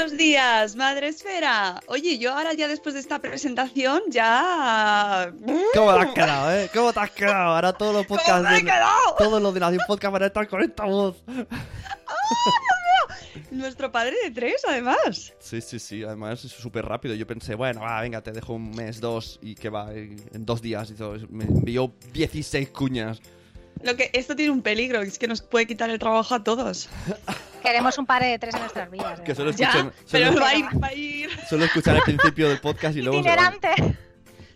Buenos días, Madre Esfera. Oye, yo ahora ya después de esta presentación ya... ¿Cómo te has quedado, eh? ¿Cómo te has quedado? Ahora todos los podcasts... ¿Cómo me he de- quedado? Todos los de Nación Podcast van a estar con esta voz. Nuestro padre de tres, además. Sí, sí, sí. Además es súper rápido. Yo pensé, bueno, va, venga, te dejo un mes, dos, y que va, en en dos días. Y todo. Me envió 16 cuñas. Lo que esto tiene un peligro, es que nos puede quitar el trabajo a todos. Queremos un padre de tres en nuestras vidas. Que solo Ya, escuchan, pero solo, va a ir, va a ir. solo escuchan al principio del podcast y luego. Itinerante.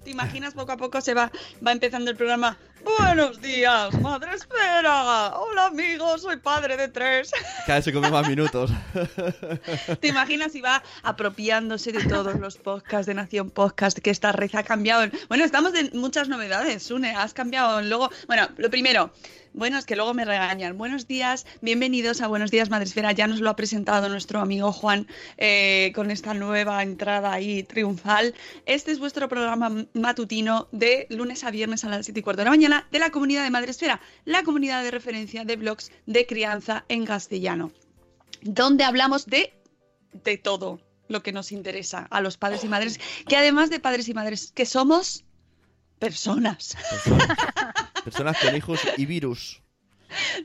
¿Te imaginas poco a poco se va, va empezando el programa? Buenos días, Madre Esfera. Hola amigos, soy padre de tres. Cada vez se come más minutos. ¿Te imaginas si va apropiándose de todos los podcasts de Nación Podcast? Que esta red ha cambiado. Bueno, estamos de muchas novedades, Sune. Has cambiado luego. Bueno, lo primero. Bueno, es que luego me regañan. Buenos días, bienvenidos a Buenos Días Madresfera. Ya nos lo ha presentado nuestro amigo Juan eh, con esta nueva entrada ahí triunfal. Este es vuestro programa matutino de lunes a viernes a las 7 y cuarto de la mañana de la comunidad de Madresfera, la comunidad de referencia de blogs de crianza en castellano, donde hablamos de de todo lo que nos interesa a los padres y madres, que además de padres y madres, que somos personas. Personas con hijos y virus.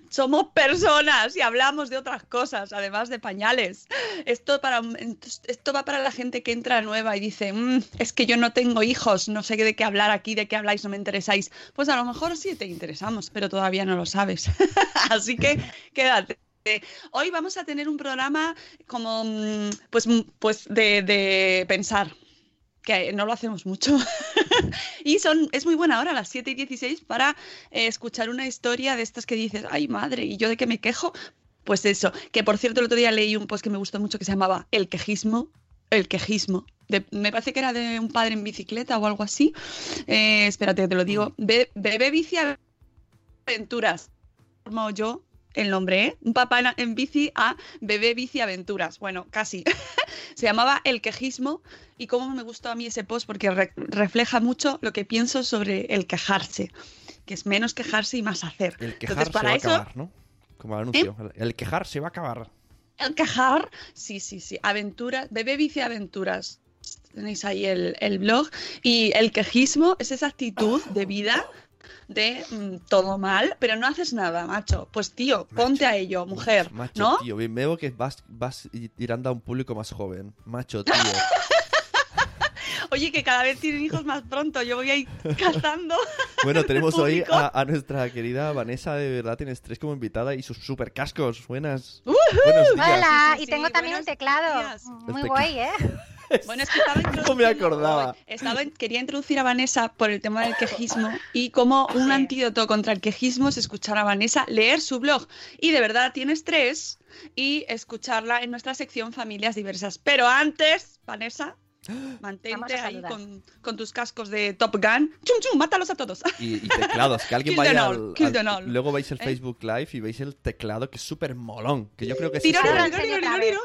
Somos personas y hablamos de otras cosas, además de pañales. Esto, va para la gente que entra nueva y dice, "Mm, es que yo no tengo hijos, no sé de qué hablar aquí, de qué habláis, no me interesáis. Pues a lo mejor sí te interesamos, pero todavía no lo sabes. Así que quédate. Hoy vamos a tener un programa como mm, pues, mm, pues de pensar, que no lo hacemos mucho. y son, es muy buena hora, las 7 y 16, para eh, escuchar una historia de estas que dices, ay madre, ¿y yo de qué me quejo? Pues eso, que por cierto el otro día leí un post que me gustó mucho que se llamaba El quejismo. El quejismo. De- me parece que era de un padre en bicicleta o algo así. Eh, espérate, te lo digo. Be- Bebé bici aventuras. Como yo el nombre, ¿eh? Un papá en, en bici a bebé bici aventuras. Bueno, casi. Se llamaba El quejismo y cómo me gustó a mí ese post porque re- refleja mucho lo que pienso sobre el quejarse, que es menos quejarse y más hacer. El Entonces, quejar se para va a eso, ¿Eh? acabar, ¿no? Como el anuncio. El quejar se va a acabar. el quejar, sí, sí, sí, aventuras, bebé bici aventuras. Tenéis ahí el, el blog. Y el quejismo es esa actitud de vida de mm, todo mal, pero no haces nada, macho. Pues tío, ponte a ello, mujer, Macho, ¿no? tío. Bien, Veo que vas, vas tirando a un público más joven. Macho, tío. Oye, que cada vez tienen hijos más pronto, yo voy ahí cazando. Bueno, tenemos hoy a, a nuestra querida Vanessa de verdad tienes tres como invitada y sus super cascos. Buenas. Hola, Sí, sí, y sí, tengo también un teclado. días. Muy guay, ¿eh? Bueno, es que estaba No me acordaba. Estaba, quería introducir a Vanessa por el tema del quejismo y como un antídoto contra el quejismo es escuchar a Vanessa leer su blog. Y de verdad tienes tres y escucharla en nuestra sección Familias Diversas. Pero antes, Vanessa, Mantente ahí con, con tus cascos de Top Gun. ¡Chum, chum! ¡Mátalos a todos! Y, y teclados, que alguien vaya all, al- al- all. Luego veis el ¿Eh? Facebook Live y veis el teclado, que es súper molón. Que yo creo que es Tiro, tiro, tiro.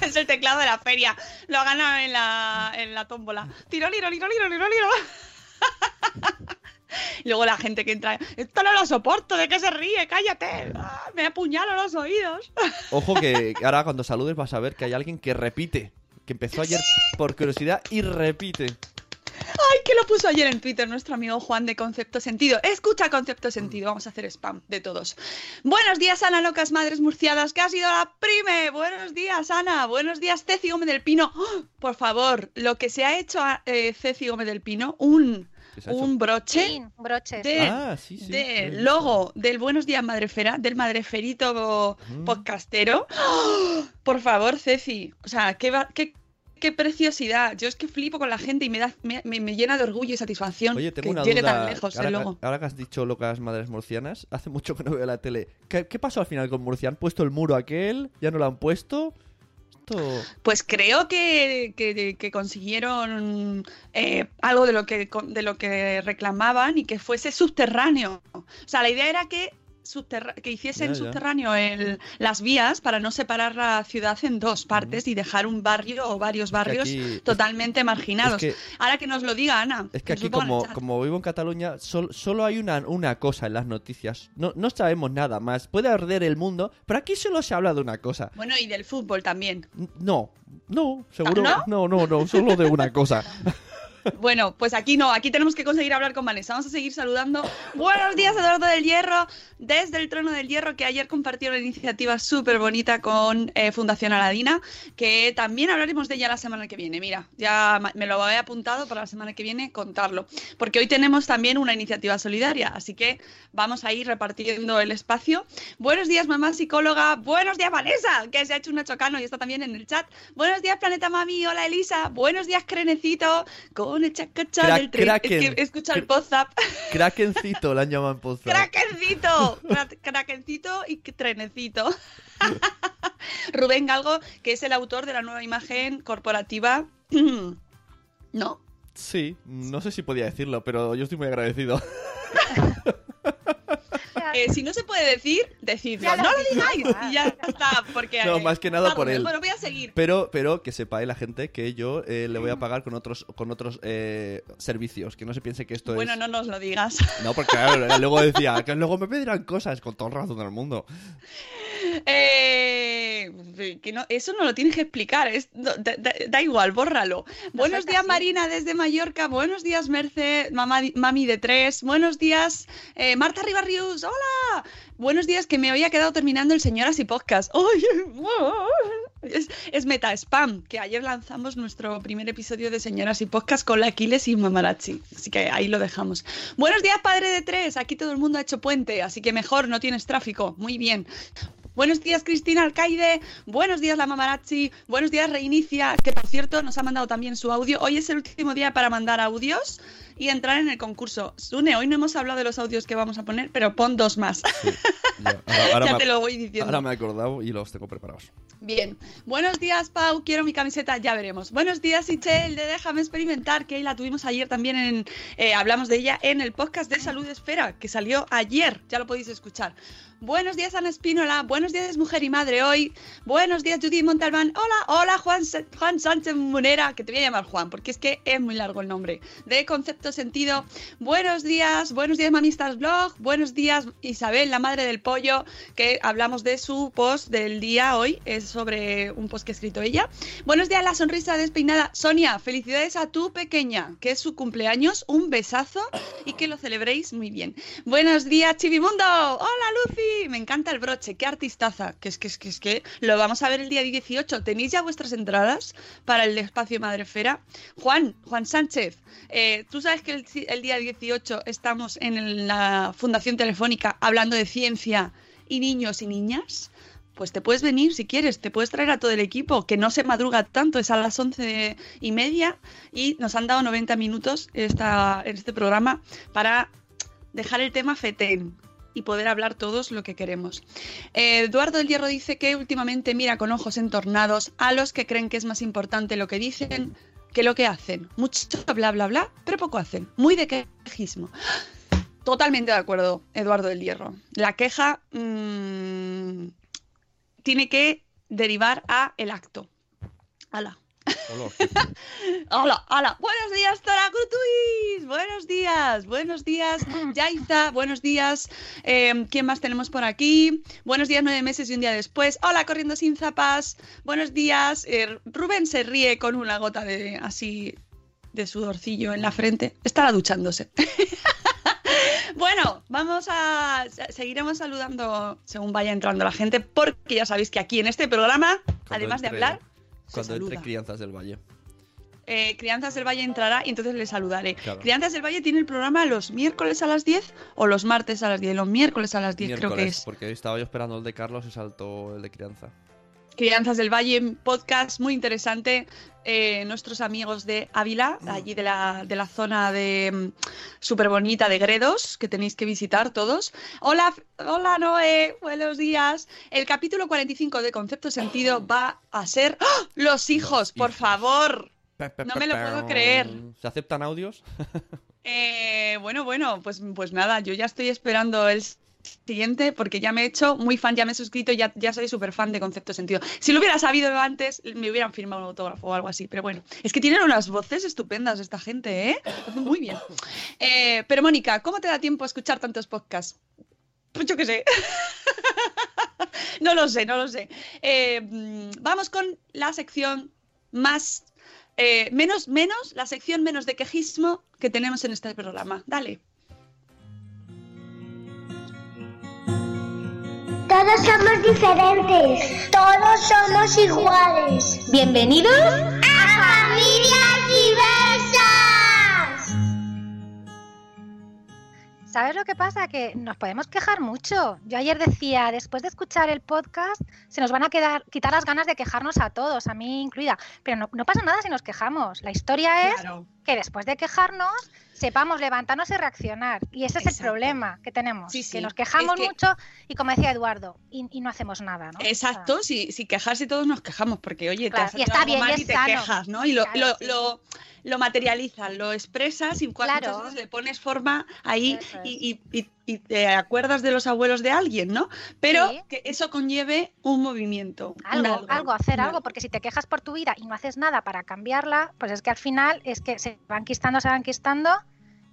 Es el teclado de la feria. Lo ha ganado en la, en la tómbola. Tiro, liro, liro, liro, liro, liro. Y luego la gente que entra, esto no lo soporto, ¿de qué se ríe? ¡Cállate! Ah, Me apuñalo los oídos. Ojo que ahora cuando saludes vas a ver que hay alguien que repite. Que empezó ayer por curiosidad y repite. Ay, que lo puso ayer en Twitter nuestro amigo Juan de Concepto Sentido. Escucha Concepto Sentido, vamos a hacer spam de todos. Buenos días, Ana Locas Madres Murciadas, que ha sido la prime. Buenos días, Ana. Buenos días, Ceci Gómez del Pino. ¡Oh! por favor, lo que se ha hecho a eh, Ceci Gómez del Pino, un, Un broche de, Ah, sí, sí. de logo del Buenos Días Madrefera, del Madreferito podcastero. ¡Oh! Por favor, Ceci, o sea, qué, va- qué, qué preciosidad. Yo es que flipo con la gente y me, da, me, me- me llena de orgullo y satisfacción Oye, tengo que una llegue duda. tan lejos ahora, el que- logo. ahora que has dicho locas madres murcianas, hace mucho que no veo la tele. ¿Qué, qué pasó al final con Murcia? ¿Han puesto el muro aquel? ¿Ya no lo han puesto? Pues creo que, que- que consiguieron eh, algo de lo que de lo que reclamaban y que fuese subterráneo. O sea, la idea era que que hiciesen Ya, ya. subterráneo el- las vías para no separar la ciudad en dos partes y dejar un barrio o varios barrios aquí- totalmente marginados. es que- Ahora que nos lo diga Ana. Es que aquí, como, como vivo en Cataluña, sol- solo hay una, una cosa en las noticias. No, no sabemos nada más. Puede arder el mundo, pero aquí solo se habla de una cosa. Bueno, y del fútbol también. No, no, seguro. ¿No? No, no, no, solo de una cosa. Bueno, pues aquí no, aquí tenemos que conseguir hablar con Vanessa. Vamos a seguir saludando. Buenos días, Eduardo del Hierro, desde el Trono del Hierro, que ayer compartió una iniciativa súper bonita con eh, Fundación Aladina, que también hablaremos de ella la semana que viene. Mira, ya me lo he apuntado para la semana que viene contarlo, porque hoy tenemos también una iniciativa solidaria, así que vamos a ir repartiendo el espacio. Buenos días, mamá psicóloga. Buenos días, Vanessa, que se ha hecho una chocano y está también en el chat. Buenos días, Planeta Mami. Hola, Elisa. Buenos días, Crenecito. El chacacha Cra- del tren. Es Kraken. que escucha el WhatsApp. Krakencito la llaman pozo. Krakencito. Krakencito y trenecito. Rubén Galgo, que es el autor de la nueva imagen corporativa. ¿No? Sí, no sé si podía decirlo, pero yo estoy muy agradecido. Eh, si no se puede decir, decidlo. Ya lo no lo digáis. ya. Y ya está. Porque, No, eh, más que nada por él. Bueno, voy a seguir. Pero, pero que sepáis la gente que yo eh, le voy a pagar con otros, con otros eh, servicios. Que no se piense que esto Bueno, es. no nos lo digas. No, porque claro, luego decía que luego me pedirán cosas con todo el razón del mundo. Eh, que no, eso no lo tienes que explicar, es, da, da- da igual, bórralo. Buenos días, Marina, desde Mallorca. Buenos días, Merce, mamá, mami de tres. Buenos días, eh, Marta Ribarrius. Hola. Buenos días, que me había quedado terminando el Señoras y Podcast. Es, es meta spam, que ayer lanzamos nuestro primer episodio de Señoras y Podcast con la Aquiles y Mamarachi. Así que ahí lo dejamos. Buenos días, padre de tres. Aquí todo el mundo ha hecho puente, así que mejor, no tienes tráfico. Muy bien. Buenos días, Cristina Alcaide. Buenos días, la Mamarazzi. Buenos días, Reinicia, que por cierto nos ha mandado también su audio. Hoy es el último día para mandar audios y entrar en el concurso. Sune, hoy no hemos hablado de los audios que vamos a poner, pero pon dos más. Ahora, ahora Ya me, te lo voy diciendo. Ahora me he acordado y los tengo preparados. Bien. Buenos días, Pau. Quiero mi camiseta, ya veremos. Buenos días, Ichel, de Déjame Experimentar, que la tuvimos ayer también en. eh, hablamos de ella en el podcast de Salud Esfera, que salió ayer. Ya lo podéis escuchar. Buenos días, Ana Espínola. Buenos días, Mujer y Madre hoy. Buenos días, Judith Montalbán. Hola, hola, Juan, Juan Sánchez Munera, que te voy a llamar Juan, porque es que es muy largo el nombre. De Concepto Sentido. Buenos días, buenos días, Mamistas Blog. Buenos días, Isabel, la madre del pollo, que hablamos de su post del día hoy. Es sobre un post que ha escrito ella. Buenos días, la sonrisa despeinada. Sonia, felicidades a tu pequeña, que es su cumpleaños. Un besazo y que lo celebréis muy bien. Buenos días, Chivimundo. Hola, Lucy. Me encanta el broche. Qué artistaza. Que es que es que es que lo vamos a ver el día 18. ¿Tenéis ya vuestras entradas para el espacio Madrefera? Juan, Juan Sánchez, eh, tú sabes que el, el día 18 estamos en la Fundación Telefónica hablando de ciencia y niños y niñas. Pues te puedes venir si quieres, te puedes traer a todo el equipo, que no se madruga tanto, es a las once y media y nos han dado 90 minutos esta, en este programa para dejar el tema fetén y poder hablar todos lo que queremos. Eh, Eduardo del Hierro dice que últimamente mira con ojos entornados a los que creen que es más importante lo que dicen que lo que hacen, mucho bla bla bla, pero poco hacen, muy de quejismo. Totalmente de acuerdo, Eduardo del Hierro. La queja mm, tiene que derivar a el acto. Ala. hola, hola. Buenos días, Taracutuis. Buenos días, buenos días, Yaiza. Buenos días. Eh, ¿Quién más tenemos por aquí? Buenos días, nueve meses y un día después. Hola, corriendo sin zapas. Buenos días. Eh, Rubén se ríe con una gota de así de sudorcillo en la frente. Estará duchándose. Bueno, vamos a. Seguiremos saludando según vaya entrando la gente, porque ya sabéis que aquí en este programa, además de hablar. Cuando entre Crianzas del Valle. Eh, Crianzas del Valle entrará y entonces le saludaré. Crianzas del Valle tiene el programa los miércoles a las 10 o los martes a las 10. Los miércoles a las 10 creo que es. Porque estaba yo esperando el de Carlos y saltó el de Crianza. Crianzas del Valle, podcast muy interesante. Eh, nuestros amigos de Ávila, Mm. allí de la, de la zona de súper bonita de Gredos, que tenéis que visitar todos. Hola, hola Noé, buenos días. El capítulo 45 de Concepto Sentido va a ser ¡Ah! Los hijos, por favor. No me lo puedo creer. ¿Se aceptan audios? Eh, bueno, bueno, pues, pues nada, yo ya estoy esperando el siguiente porque ya me he hecho muy fan, ya me he suscrito, ya, ya soy súper fan de Concepto Sentido. Si lo hubiera sabido antes, me hubieran firmado un autógrafo o algo así, pero bueno, es que tienen unas voces estupendas esta gente, ¿eh? Muy bien. Eh, pero Mónica, ¿cómo te da tiempo a escuchar tantos podcasts? Pues yo sé. no lo sé, no lo sé. Eh, vamos con la sección más... eh, menos, menos, la sección menos de quejismo que tenemos en este programa. Dale. Todos somos diferentes. Todos somos iguales. Bienvenidos a Familias Diversas. ¿Sabes lo que pasa? Que nos podemos quejar mucho. Yo ayer decía, después de escuchar el podcast, se nos van a quedar, quitar las ganas de quejarnos a todos, a mí incluida. Pero no, no pasa nada si nos quejamos. La historia es Claro. Que después de quejarnos, sepamos levantarnos y reaccionar. Y ese es el problema que tenemos. Sí, sí. Que nos quejamos Es que- mucho y como decía Eduardo, y, y no hacemos nada, ¿no? Exacto, si, si quejarse todos nos quejamos, porque oye, Claro, te y has está hecho algo bien, y mal es y te sano. quejas, ¿no? Y lo, Claro, lo, lo, lo materializas, lo expresas y cuando Claro. muchas veces le pones forma ahí es. y, y- y- y te acuerdas de los abuelos de alguien, ¿no? Pero Sí. que eso conlleve un movimiento. un algo, algo, hacer algo, porque si te quejas por tu vida y no haces nada para cambiarla, pues es que al final es que se van quistando, se van quistando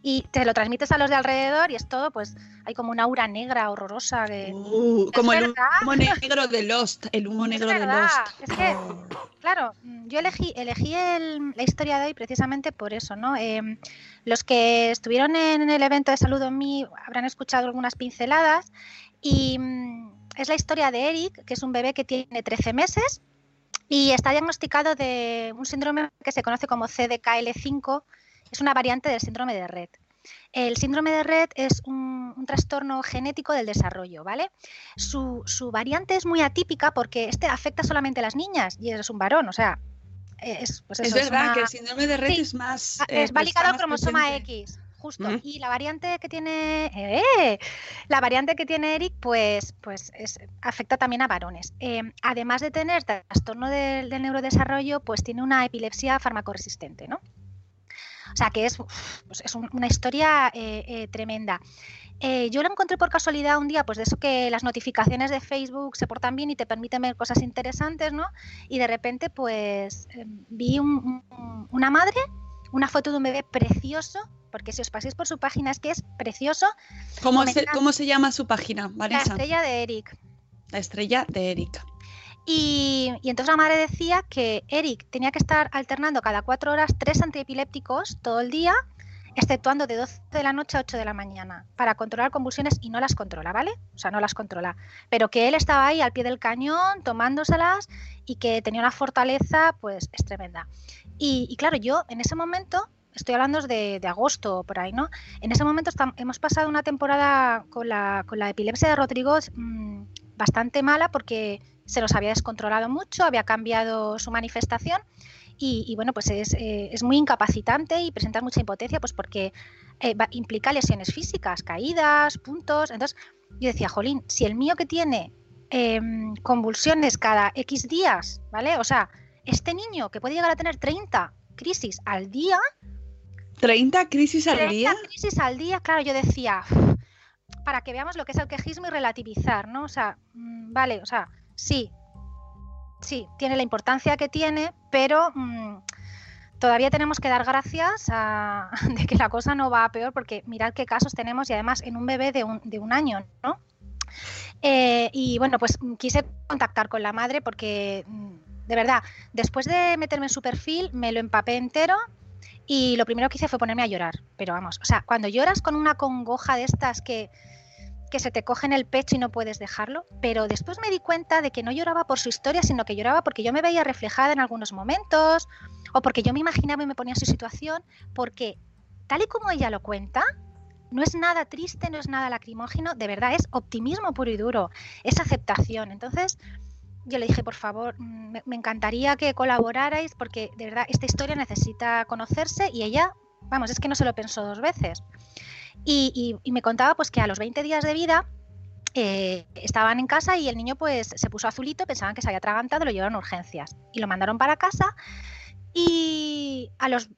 y te lo transmites a los de alrededor y es todo, pues hay como una aura negra horrorosa de... Uh, como el humo negro de Lost, el humo Es negro de Lost. es que, claro, yo elegí, elegí el- la historia de hoy precisamente por eso, ¿no? Em, los que estuvieron en el evento de Saludo en mí habrán escuchado algunas pinceladas y mm, es la historia de Eric, que es un bebé que tiene 13 meses y está diagnosticado de un síndrome que se conoce como CDKL5, es una variante del síndrome de Red. El síndrome de Red es un, un trastorno genético del desarrollo, ¿vale? Su, su variante es muy atípica porque este afecta solamente a las niñas y es un varón, o sea, es, pues es verdad una- que el síndrome de Red Sí. es más. Eh, es va ligado al cromosoma presente. X, justo. Mm. Y la variante que tiene ¡eh! la variante que tiene Eric, pues, pues es- afecta también a varones. Eh, además de tener trastorno del, del neurodesarrollo, pues tiene una epilepsia farmacoresistente, ¿no? O sea que es, pues es un- una historia eh, eh, tremenda. Eh, yo lo encontré por casualidad un día, pues de eso que las notificaciones de Facebook se portan bien y te permiten ver cosas interesantes, ¿no? Y de repente, pues eh, vi un- un- una madre, una foto de un bebé precioso, porque si os pasáis por su página es que es precioso. ¿Cómo, se, Comenta- ¿Cómo se llama su página, La Vanessa? estrella de Eric. La estrella de Erika. Y, y entonces la madre decía que Eric tenía que estar alternando cada cuatro horas tres antiepilépticos todo el día, exceptuando de 12 de la noche a 8 de la mañana, para controlar convulsiones y no las controla, ¿vale? O sea, no las controla. Pero que él estaba ahí al pie del cañón, tomándoselas y que tenía una fortaleza, pues es tremenda. Y, y claro, yo en ese momento, estoy hablando de, de agosto por ahí, ¿no? En ese momento hemos pasado una temporada con la, con la epilepsia de Rodrigo mm, bastante mala porque se nos había descontrolado mucho, había cambiado su manifestación y, y, bueno, pues es, eh, es muy incapacitante y presenta mucha impotencia pues porque eh, va- implica lesiones físicas, caídas, puntos. Entonces yo decía, jolín, si el mío que tiene em, convulsiones cada X días, ¿vale? O sea, este niño que puede llegar a tener 30 crisis al día. ¿30 crisis al 30 día? crisis al día, claro, yo decía, para que veamos lo que es el quejismo y relativizar, ¿no? O sea, mm, vale, o sea, sí, sí, tiene la importancia que tiene, pero mm, todavía tenemos que dar gracias a, de que la cosa no va a peor, porque mirad qué casos tenemos y además en un bebé de un, de un año, ¿no? Eh, y bueno, pues mm, quise contactar con la madre porque, de verdad, después de meterme en su perfil, me lo empapé entero y lo primero que hice fue ponerme a llorar. Pero vamos, o sea, cuando lloras con una congoja de estas que, que se te coge en el pecho y no puedes dejarlo, pero después me di cuenta de que no lloraba por su historia, sino que lloraba porque yo me veía reflejada en algunos momentos o porque yo me imaginaba y me ponía en su situación, porque tal y como ella lo cuenta, no es nada triste, no es nada lacrimógeno, de verdad es optimismo puro y duro, es aceptación. Entonces, yo le dije, por favor, mm, me, encantaría que colaborarais porque de verdad esta historia necesita conocerse y ella, vamos, es que no se lo pensó dos veces. Y me contaba pues que a los 20 días de vida eh, estaban en casa y el niño pues se puso azulito, pensaban que se había atragantado, lo llevaron a urgencias y lo mandaron para casa y a los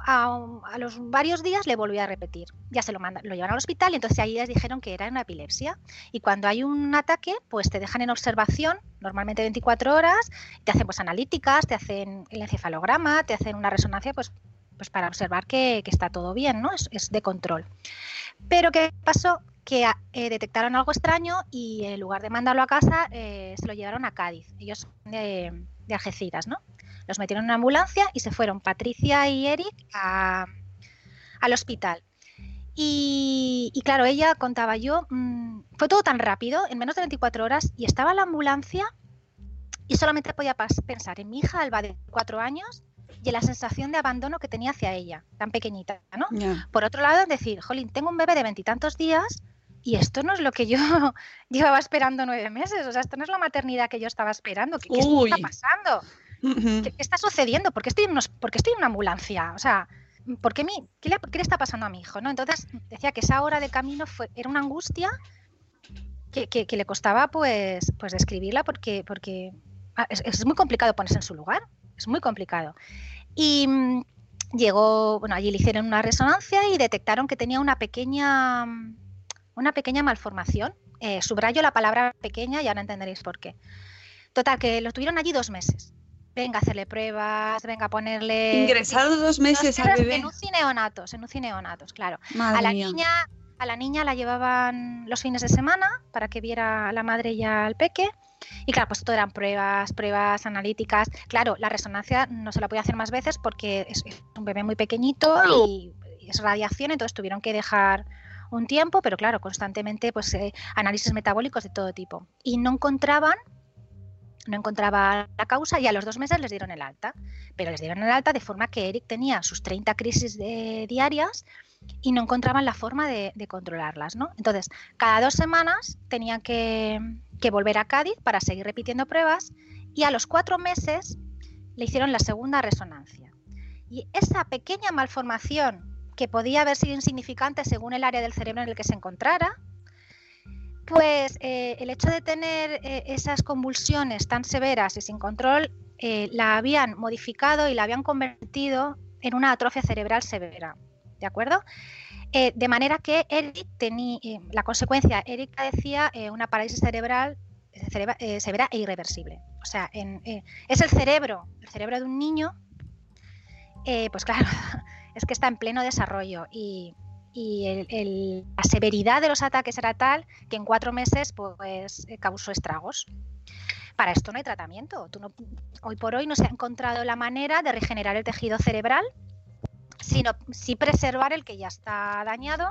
a, los varios días le volvió a repetir. Ya se lo mandan, lo llevan al hospital y entonces ahí les dijeron que era una epilepsia. Y cuando hay un ataque, pues te dejan en observación, normalmente 24 horas, te hacen pues analíticas, te hacen el encefalograma, te hacen una resonancia, pues, pues para observar que, está todo bien, ¿no? Es, de control. Pero ¿qué pasó? Que eh, detectaron algo extraño y en lugar de mandarlo a casa, eh, se lo llevaron a Cádiz. Ellos de, de Algeciras, ¿no? Los metieron en una ambulancia y se fueron Patricia y Eric a- al hospital. Y, y claro, ella contaba yo, mm, fue todo tan rápido, en menos de 24 horas, y estaba en la ambulancia y solamente podía pensar en mi hija Alba de cuatro años y en la sensación de abandono que tenía hacia ella, tan pequeñita, ¿no? Ya. Por otro lado, decir, jolín, tengo un bebé de veintitantos días y esto no es lo que yo llevaba esperando nueve meses, o sea, esto no es la maternidad que yo estaba esperando, ¿qué, qué está pasando? ¿Qué, está sucediendo? ¿Por qué, estoy en unos- por estoy en una ambulancia? O sea, ¿por qué, mi, qué, le, qué le está pasando a mi hijo? ¿no? Entonces decía que esa hora de camino fue, era una angustia que, que- le costaba pues, pues describirla porque, porque ah, es, muy complicado ponerse en su lugar, es muy complicado. Y mm, llegó, bueno, allí le hicieron una resonancia y detectaron que tenía una pequeña, una pequeña malformación. Eh, subrayo la palabra pequeña y ahora entenderéis por qué. Total, que lo tuvieron allí dos meses. Venga a hacerle pruebas, venga a ponerle... Ingresado dos meses al bebé. En UCI neonatos, en UCI neonatos, claro. Madre a la mía. niña a la niña la llevaban los fines de semana para que viera a la madre y al peque. Y claro, pues todo eran pruebas, pruebas analíticas. Claro, la resonancia no se la podía hacer más veces porque es es un bebé muy pequeñito y es radiación, entonces tuvieron que dejar un tiempo, pero claro, constantemente pues eh, análisis metabólicos de todo tipo. Y no encontraban no encontraba la causa y a los dos meses les dieron el alta. Pero les dieron el alta de forma que Eric tenía sus 30 crisis diarias y no encontraban la forma de, de controlarlas. ¿no? Entonces, cada dos semanas tenían que, que volver a Cádiz para seguir repitiendo pruebas y a los cuatro meses le hicieron la segunda resonancia. Y esa pequeña malformación que podía haber sido insignificante según el área del cerebro en el que se encontrara, pues eh, el hecho de tener eh, esas convulsiones tan severas y sin control eh, la habían modificado y la habían convertido en una atrofia cerebral severa. ¿De acuerdo? De manera que Eric tenía, la consecuencia, Eric padecía eh, una parálisis cerebral cerebra- severa e irreversible. O sea, es el cerebro, el cerebro de un niño, pues claro, es que está en pleno desarrollo y, y la severidad de los ataques era tal que en cuatro meses pues eh, causó estragos. Para esto no hay tratamiento. Hoy por hoy no se ha encontrado la manera de regenerar el tejido cerebral, sino sí preservar el que ya está dañado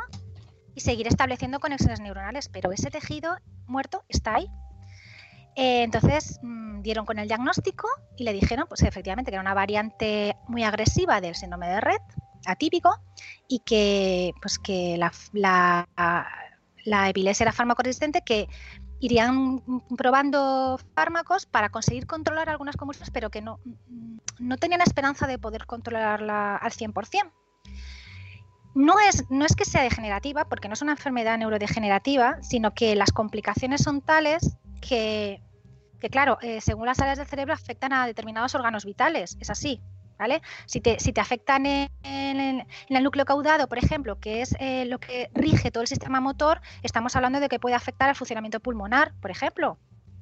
y seguir estableciendo conexiones neuronales. Pero ese tejido muerto está ahí. Eh, entonces mm, dieron con el diagnóstico y le dijeron pues, efectivamente que era una variante muy agresiva del síndrome de red, atípico, y que, pues, que la, la, la epilepsia era fármaco resistente, que irían probando fármacos para conseguir controlar algunas convulsiones, pero que no, no tenían esperanza de poder controlarla al 100%. No es, no es que sea degenerativa, porque no es una enfermedad neurodegenerativa, sino que las complicaciones son tales que, que claro, eh, según las áreas del cerebro afectan a determinados órganos vitales, es así. ¿Vale? Si te, si afectan en, el, núcleo caudado, por ejemplo, que es eh, lo que rige todo el sistema motor, estamos hablando de que puede afectar al funcionamiento pulmonar, por ejemplo.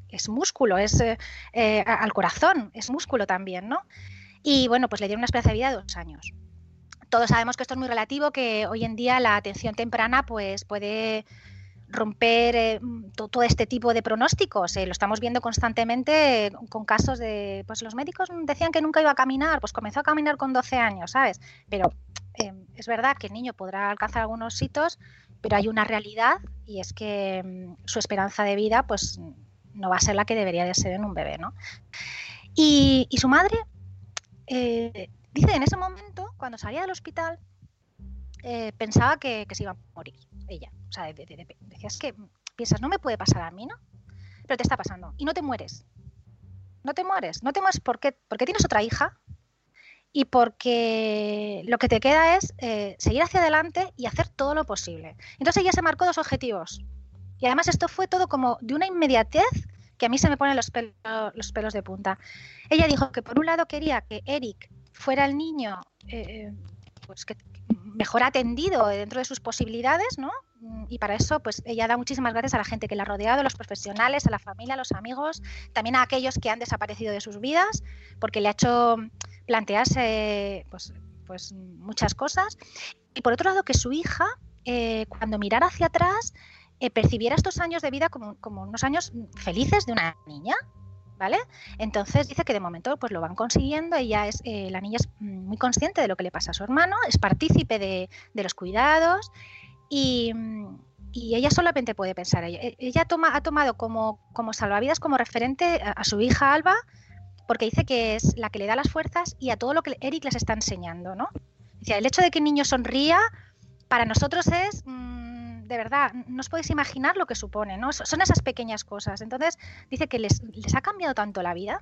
Es músculo, es eh, eh, al corazón, es músculo también, ¿no? Y bueno, pues le dieron una esperanza de vida de dos años. Todos sabemos que esto es muy relativo, que hoy en día la atención temprana pues puede romper eh, to- todo este tipo de pronósticos. eh, lo estamos viendo constantemente con casos de, pues los médicos decían que nunca iba a caminar, pues comenzó a caminar con 12 años, ¿sabes? Pero eh, es verdad que el niño podrá alcanzar algunos hitos, pero hay una realidad y es que mm, su esperanza de vida pues no va a ser la que debería de ser en un bebé, ¿no? Y, su madre dice en ese momento, cuando salía del hospital, eh, pensaba que, se iba a morir ella. O sea, de- de- de- decías que piensas, no me puede pasar a mí, ¿no? Pero te está pasando. Y no te mueres. No te mueres. No te mueres porque, porque tienes otra hija y porque lo que te queda es eh, seguir hacia adelante y hacer todo lo posible. Entonces ella se marcó dos objetivos. Y además esto fue todo como de una inmediatez que a mí se me ponen los, los pelos de punta. Ella dijo que por un lado quería que Eric fuera el niño eh, pues que mejor atendido dentro de sus posibilidades, ¿no? Mm, Y para eso, pues ella da muchísimas gracias a la gente que la ha rodeado, a los profesionales, a la familia, a los amigos, también a aquellos que han desaparecido de sus vidas, porque le ha hecho plantearse pues, pues muchas cosas. Y por otro lado, que su hija, eh, cuando mirara hacia atrás, eh, percibiera estos años de vida como, como unos años felices de una niña, ¿vale? Entonces dice que de momento pues lo van consiguiendo, ella es, eh, la niña es mm, muy consciente de lo que le pasa a su hermano, es partícipe de, los cuidados y, mm, y ella solamente puede pensar, ella, e- ella toma, ha tomado como, como salvavidas, como referente a, su hija Alba, porque dice que es la que le da las fuerzas y a todo lo que Eric les está enseñando, ¿no? El hecho de que el niño sonría para nosotros es, de verdad, no os podéis imaginar lo que supone, ¿no? So- Son esas pequeñas cosas. Entonces, dice que les, les ha cambiado tanto la vida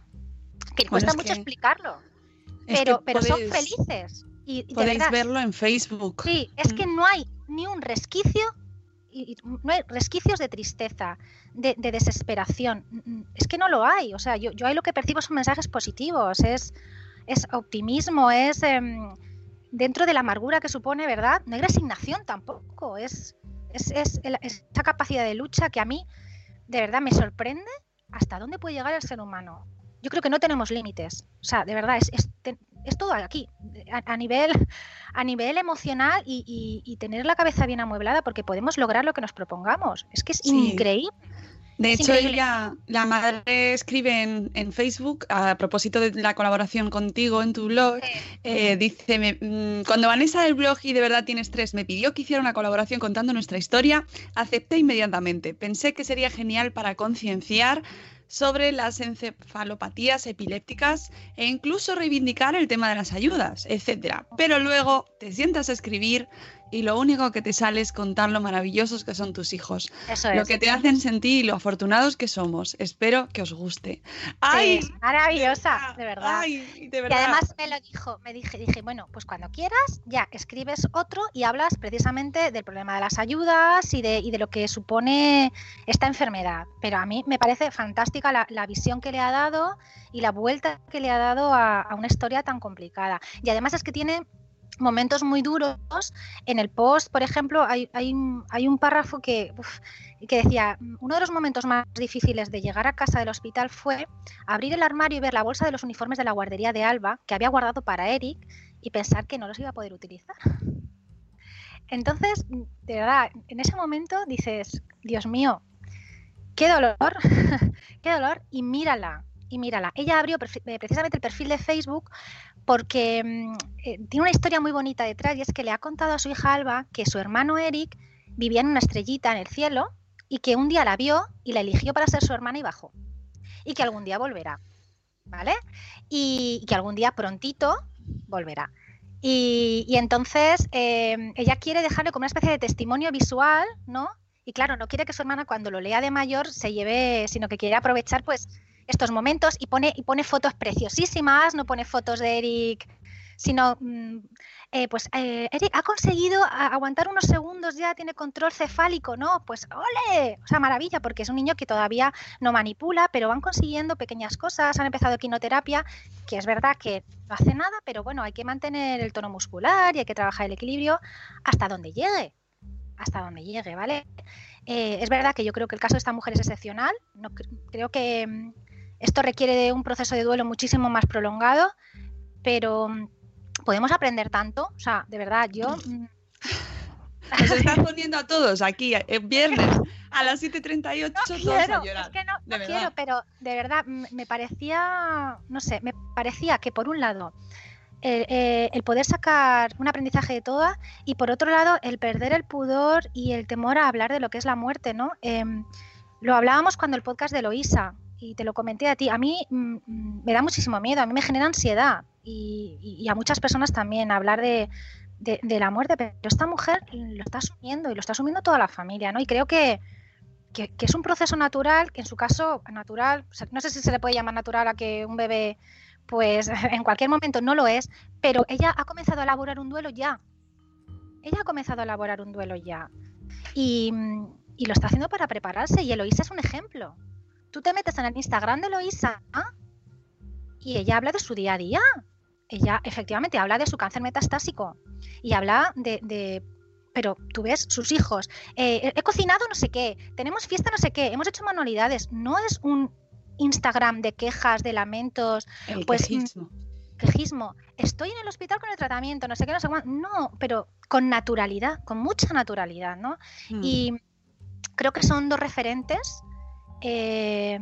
que Bueno, cuesta es mucho que- explicarlo. es Pero, pero son felices. Y, Podéis verdad, verlo en Facebook. Sí, es Mm. que no hay ni un resquicio, y, no hay resquicios de tristeza, de, de desesperación. Mm, mm, Es que no lo hay. O sea, yo, yo ahí lo que percibo son mensajes positivos, es, es optimismo, es em, dentro de la amargura que supone, ¿verdad? No hay resignación tampoco, es, es, es esa capacidad de lucha que a mí de verdad me sorprende hasta dónde puede llegar el ser humano. Yo creo que no tenemos límites. O sea, de verdad, es, es, es todo aquí, a, a nivel, a nivel emocional y, y- y tener la cabeza bien amueblada porque podemos lograr lo que nos propongamos. Es que es Sí. increíble. De hecho, ella, la madre escribe en, en Facebook, a propósito de la colaboración contigo en tu blog, eh, dice, me- mm, cuando Vanessa del blog y de verdad tienes tres me pidió que hiciera una colaboración contando nuestra historia, acepté inmediatamente. Pensé que sería genial para concienciar sobre las encefalopatías epilépticas e incluso reivindicar el tema de las ayudas, etcétera. Pero luego te sientas a escribir y lo único que te sale es contar lo maravillosos que son tus hijos, Eso lo es. que te hacen sentir y lo afortunados que somos. Espero que os guste. ¡Ay! Sí, maravillosa, de verdad. ¡Ay! De Y además me lo dijo, me dije, dije, bueno, pues cuando quieras, ya escribes otro y hablas precisamente del problema de las ayudas y de, y de lo que supone esta enfermedad. Pero a mí me parece fantástica la, la visión que le ha dado y la vuelta que le ha dado a, a una historia tan complicada. Y además es que tiene momentos muy duros. En el post, por ejemplo, hay, hay, hay un párrafo que, que decía, uno de los momentos más difíciles de llegar a casa del hospital fue abrir el armario y ver la bolsa de los uniformes de la guardería de Alba que había guardado para Eric y pensar que no los iba a poder utilizar. Entonces, de verdad, en ese momento dices, Dios mío, qué dolor, qué dolor, y mírala, y mírala. Ella abrió eh, precisamente el perfil de Facebook porque mm, eh, tiene una historia muy bonita detrás y es que le ha contado a su hija Alba que su hermano Eric vivía en una estrellita en el cielo y que un día la vio y la eligió para ser su hermana y bajó. Y que algún día volverá, ¿vale? Y, que algún día prontito volverá. Y, y entonces eh, ella quiere dejarle como una especie de testimonio visual, ¿no? Y claro, no quiere que su hermana cuando lo lea de mayor se lleve, sino que quiere aprovechar pues estos momentos y pone, y pone fotos preciosísimas, no pone fotos de Eric sino mm, eh, pues eh, Eric ha conseguido aguantar unos segundos ya, tiene control cefálico, ¿no? Pues ole, o sea, maravilla, porque es un niño que todavía no manipula, pero van consiguiendo pequeñas cosas, han empezado quinoterapia, que es verdad que no hace nada, pero bueno, hay que mantener el tono muscular y hay que trabajar el equilibrio hasta donde llegue, hasta donde llegue, ¿vale? Eh, es verdad que yo creo que el caso de esta mujer es excepcional, no, creo que mm, esto requiere de un proceso de duelo muchísimo más prolongado, pero mm, podemos aprender tanto. O sea, de verdad, yo. Mm, Nos están poniendo a todos aquí, el eh, viernes a las 7.38 no quiero, Es que no, no quiero, pero de verdad me parecía, no sé, me parecía que por un lado eh, el, poder sacar un aprendizaje de toda y por otro lado el perder el pudor y el temor a hablar de lo que es la muerte, ¿no? Em, lo hablábamos cuando el podcast de Loisa y te lo comenté a ti. A mí mm, mm, me da muchísimo miedo, a mí me genera ansiedad y, a muchas personas también hablar de, la muerte, pero esta mujer lo está asumiendo y lo está asumiendo toda la familia, ¿no? Y creo que, es un proceso natural, que en su caso natural, no sé si se le puede llamar natural a que un bebé, pues en cualquier momento no lo es, pero ella ha comenzado a elaborar un duelo ya. Ella ha comenzado a elaborar un duelo ya. Y, y lo está haciendo para prepararse y Eloísa es un ejemplo. Tú te metes en el Instagram de Eloísa y ella habla de su día a día ella efectivamente habla de su cáncer metastásico y habla de, pero tú ves sus hijos, eh, he cocinado no sé qué, tenemos fiesta no sé qué, hemos hecho manualidades, no es un Instagram de quejas, de lamentos, el pues quejismo. quejismo. Estoy en el hospital con el tratamiento, no sé qué, no sé cuánto. No, pero con naturalidad, con mucha naturalidad, ¿no? Mm. Y creo que son dos referentes eh,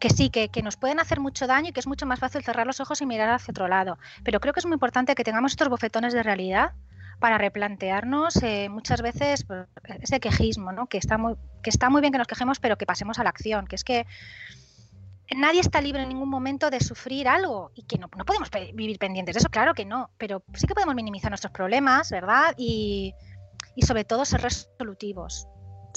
que sí, que, nos pueden hacer mucho daño y que es mucho más fácil cerrar los ojos y mirar hacia otro lado. Pero creo que es muy importante que tengamos estos bofetones de realidad para replantearnos eh, muchas veces pues, ese quejismo, ¿no? que, está muy, que está muy bien que nos quejemos, pero que pasemos a la acción, que es que nadie está libre en ningún momento de sufrir algo y que no, no podemos vivir pendientes de eso, claro que no, pero sí que podemos minimizar nuestros problemas, ¿verdad? Y, y sobre todo ser resolutivos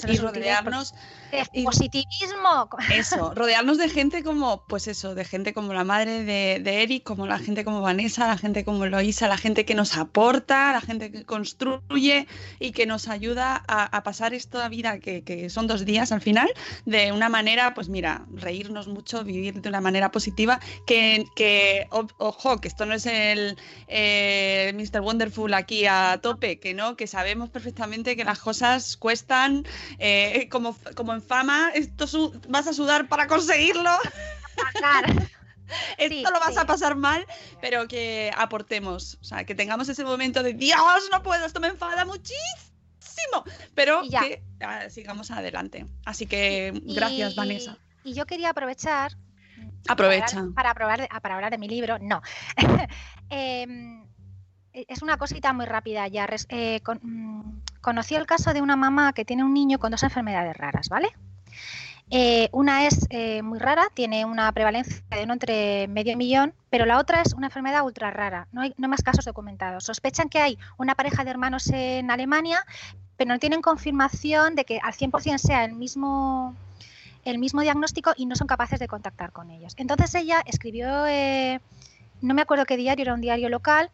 y rodearnos de positivismo. Eso, rodearnos de gente como, pues eso, de gente como la madre de, de, Eric, como la gente como Vanessa, la gente como Loisa, la gente que nos aporta, la gente que construye y que nos ayuda a, pasar esta vida que, que, son dos días al final de una manera, pues mira, reírnos mucho, vivir de una manera positiva, que, que ojo, que esto no es el eh, Mr. Wonderful aquí a tope, que no, que sabemos perfectamente que las cosas cuestan eh, como, como en fama, esto vas a sudar para conseguirlo. esto lo vas a pasar mal, pero que aportemos, o sea, que tengamos ese momento de Dios, no puedo, esto me enfada muchísimo, pero que ah, sigamos adelante. Así que gracias, Vanessa. Y yo quería aprovechar. Aprovecha. Para, para, para hablar de mi libro, no. Em, es una cosita muy rápida ya. Eh, mm, conocí el caso de una mamá que tiene un niño con dos enfermedades raras, ¿vale? Eh, una es eh, muy rara, tiene una prevalencia de entre medio millón, pero la otra es una enfermedad ultra rara. No hay, no más casos documentados. Sospechan que hay una pareja de hermanos en Alemania, pero no tienen confirmación de que al 100% sea el mismo, el mismo diagnóstico y no son capaces de contactar con ellos. Entonces ella escribió, no me acuerdo qué diario, era un diario local,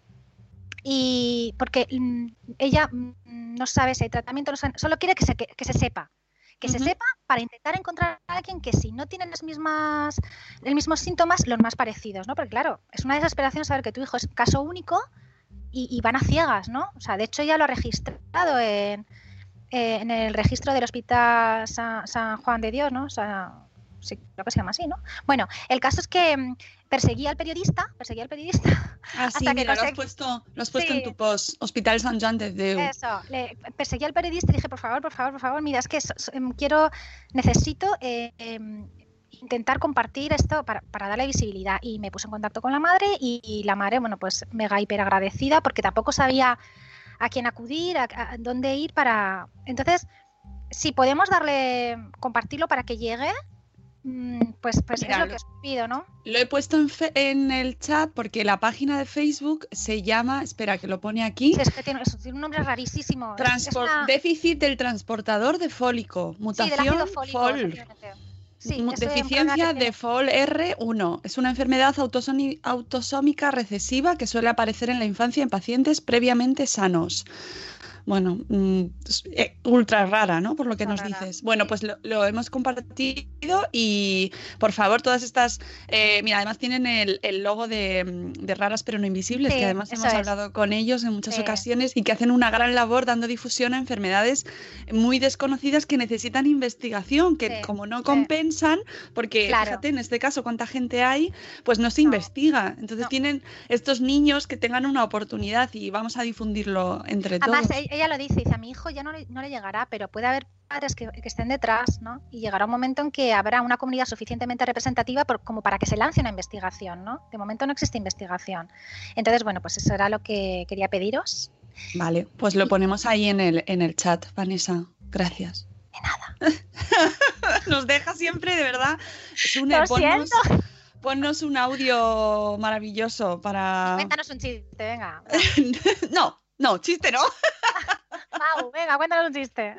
y porque mm, ella mm, no sabe si hay tratamiento, solo quiere que se, que, se sepa, que se sepa para intentar encontrar a alguien que si no tiene las mismas, los mismos síntomas, los más parecidos, ¿no? Porque claro, es una desesperación saber que tu hijo es caso único y, van a ciegas, ¿no? O sea, de hecho ya lo ha registrado en, en el registro del Hospital San, Juan de Dios, ¿no? O sea, sí, creo que se llama así, ¿no? Bueno, el caso es que mm, perseguía al periodista, perseguía al periodista. Ah, sí, mira, lo has puesto, lo has puesto en tu post, Hospital San Juan de Déu. Eso, le, perseguía al periodista y dije, por favor, por favor, por favor, mira, es que em, quiero, necesito eh, em, intentar compartir esto para, darle visibilidad. Y me puse en contacto con la madre y, la madre, bueno, pues mega hiper agradecida porque tampoco sabía a quién acudir, a, a dónde ir para... Entonces, si podemos darle, compartirlo para que llegue, Mm, pues, pues es lo que os pido, ¿no? Lo he puesto en, el chat porque la página de Facebook se llama, espera que lo pone aquí. es que tiene, un nombre rarísimo. Déficit del transportador de fólico, mutación sí, fólico, Sí, es una Deficiencia de FOL R1. Es una enfermedad autosómi- autosómica recesiva que suele aparecer en la infancia en pacientes previamente sanos. Bueno, mm, es, eh, ultra rara, ¿no? Por lo que nos dices. Bueno, pues lo, lo hemos compartido y por favor, todas estas. eh, mira, además tienen el, el logo de, mm, de Raras pero no Invisibles, Sí, que además hemos es. hablado con ellos en muchas Sí. ocasiones y que hacen una gran labor dando difusión a enfermedades muy desconocidas que necesitan investigación, que Sí, como no compensan, porque Claro. fíjate, en este caso, cuánta gente hay, pues no se investiga. Entonces tienen estos niños que tengan una oportunidad y vamos a difundirlo entre Además, todos. Ella lo dice, dice, a mi hijo ya no le, no le llegará, pero puede haber padres que, que estén detrás, ¿no? Y llegará un momento en que habrá una comunidad suficientemente representativa por- como para que se lance una investigación, ¿no? De momento no existe investigación. Entonces, bueno, pues eso era lo que quería pediros. Vale, pues lo ponemos ahí en el, en el chat, Vanessa. Gracias. De nada. Nos deja siempre, de verdad. Sune, Lo ponnos, siento. ponnos un audio maravilloso para. Cuéntanos un chiste, venga. no, no, chiste no. Mau, venga, cuéntanos un chiste.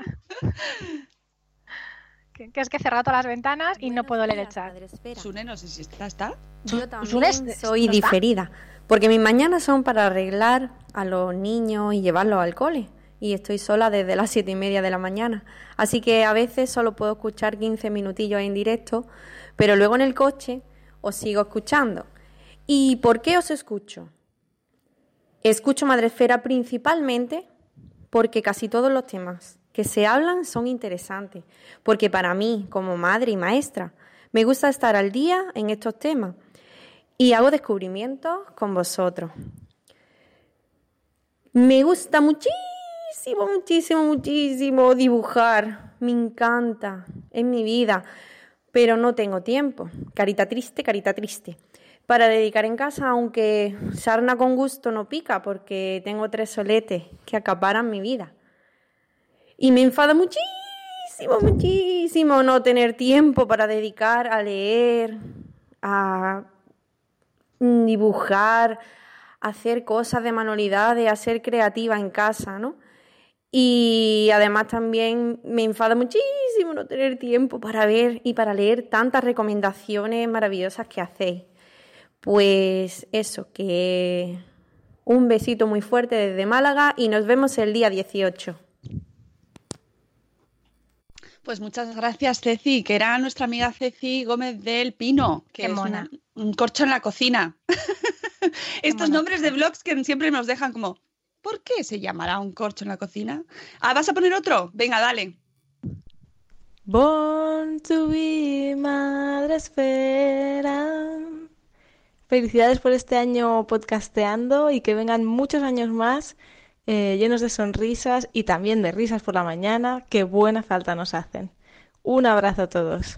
Que, que es que he cerrado todas las ventanas y no puedo leer el chat. Sune, no sé si está. ¿está? Yo Sune, también soy ¿no está? diferida, porque mis mañanas son para arreglar a los niños y llevarlos al cole. Y estoy sola desde las siete y media de la mañana. Así que a veces solo puedo escuchar 15 minutillos en directo, pero luego en el coche os sigo escuchando. ¿Y por qué os escucho? Escucho Madresfera principalmente porque casi todos los temas que se hablan son interesantes, porque para mí, como madre y maestra, me gusta estar al día en estos temas y hago descubrimientos con vosotros. Me gusta muchísimo, muchísimo, muchísimo dibujar, me encanta, es mi vida, pero no tengo tiempo. Carita triste, carita triste. Para dedicar en casa, aunque sarna con gusto no pica, porque tengo tres soletes que acaparan mi vida. Y me enfada muchísimo, muchísimo no tener tiempo para dedicar a leer, a dibujar, a hacer cosas de manualidades, a ser creativa en casa, ¿no? Y además también me enfada muchísimo no tener tiempo para ver y para leer tantas recomendaciones maravillosas que hacéis. Pues eso, que un besito muy fuerte desde Málaga y nos vemos el día 18. Pues muchas gracias, Ceci, que era nuestra amiga Ceci Gómez del Pino, que Qué es mona. un, un corcho en la cocina. Estos nombres de blogs que siempre nos dejan como, ¿por qué se llamará un corcho en la cocina? Ah, ¿vas a poner otro? Venga, dale. Born to be Madresfera. Felicidades por este año podcasteando y que vengan muchos años más eh, llenos de sonrisas y también de risas por la mañana. Qué buena falta nos hacen. Un abrazo a todos.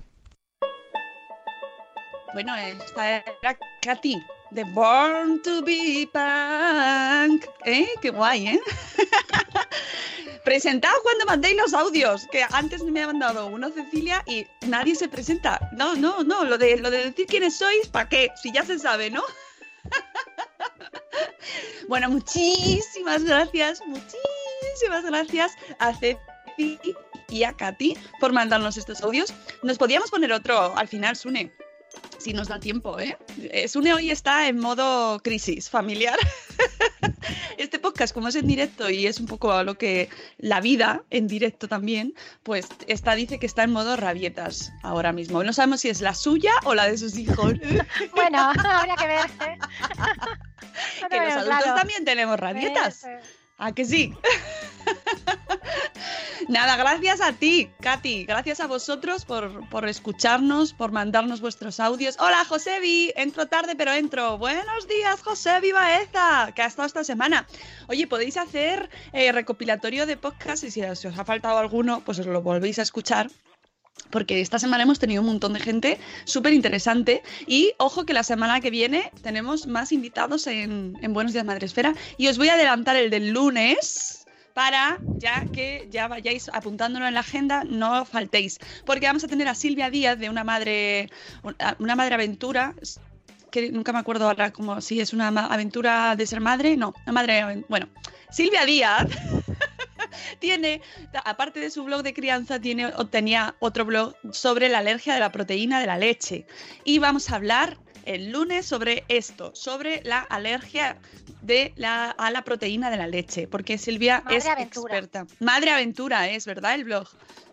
Bueno, esta era Katy, de Born to be Punk. ¿Eh? Qué guay, ¿eh? Presentaos cuando mandéis los audios, que antes me ha mandado uno Cecilia y nadie se presenta. No, no, no, lo de, lo de decir quiénes sois, ¿para qué? Si ya se sabe, ¿no? bueno, muchísimas gracias, muchísimas gracias a Ceci y a Katy por mandarnos estos audios. Nos podíamos poner otro al final, Sune si nos da tiempo, ¿eh? Sune hoy está en modo crisis familiar. Este podcast, como es en directo y es un poco a lo que la vida en directo también, pues esta dice que está en modo rabietas ahora mismo. No sabemos si es la suya o la de sus hijos. Bueno, habría que ver. ¿eh? No que los adultos claro. también tenemos rabietas. Eh, ¿A que sí? Nada, gracias a ti, Katy. Gracias a vosotros por, por escucharnos, por mandarnos vuestros audios. Hola, Josebi. Entro tarde, pero entro. Buenos días, Josebi Baeza, que ha estado esta semana. Oye, podéis hacer eh, recopilatorio de podcast y si os ha faltado alguno, pues os lo volvéis a escuchar porque esta semana hemos tenido un montón de gente súper interesante y ojo que la semana que viene tenemos más invitados en, en Buenos Días Madresfera y os voy a adelantar el del lunes para ya que ya vayáis apuntándolo en la agenda, no faltéis, porque vamos a tener a Silvia Díaz de una madre, una madre aventura, que nunca me acuerdo ahora como si es una aventura de ser madre, no, una madre, bueno, Silvia Díaz tiene, aparte de su blog de crianza, tiene, tenía otro blog sobre la alergia de la proteína de la leche. Y vamos a hablar el lunes sobre esto, sobre la alergia de la, a la proteína de la leche, porque Silvia Madre es Aventura. experta. Madre Aventura es, ¿verdad? El blog.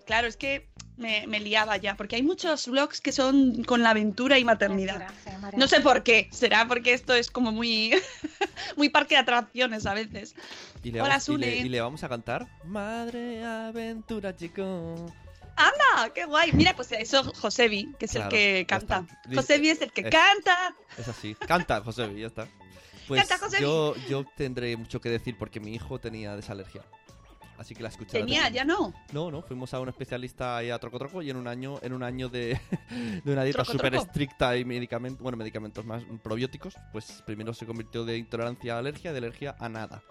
Claro, es que me, me liaba ya, porque hay muchos blogs que son con la aventura y maternidad. No sé por qué, será porque esto es como muy, muy parque de atracciones a veces. Y le, Hola, vamos, y, le, y le vamos a cantar Madre Aventura, chico. ¡Anda! ¡Qué guay! Mira, pues eso Josebi, que es Claro, el que canta. Josebi es el que Es- canta. Es así. Canta, José, ya está. Pues Canta, Josebi. yo, yo tendré mucho que decir porque mi hijo tenía desalergia. Así que la escucharé. Tenía, ya no. No, no, fuimos a un especialista ahí a Troco Troco y en un año, en un año de, de una dieta súper estricta y medicamentos, bueno, medicamentos más probióticos, pues primero se convirtió de intolerancia a alergia, de alergia a nada.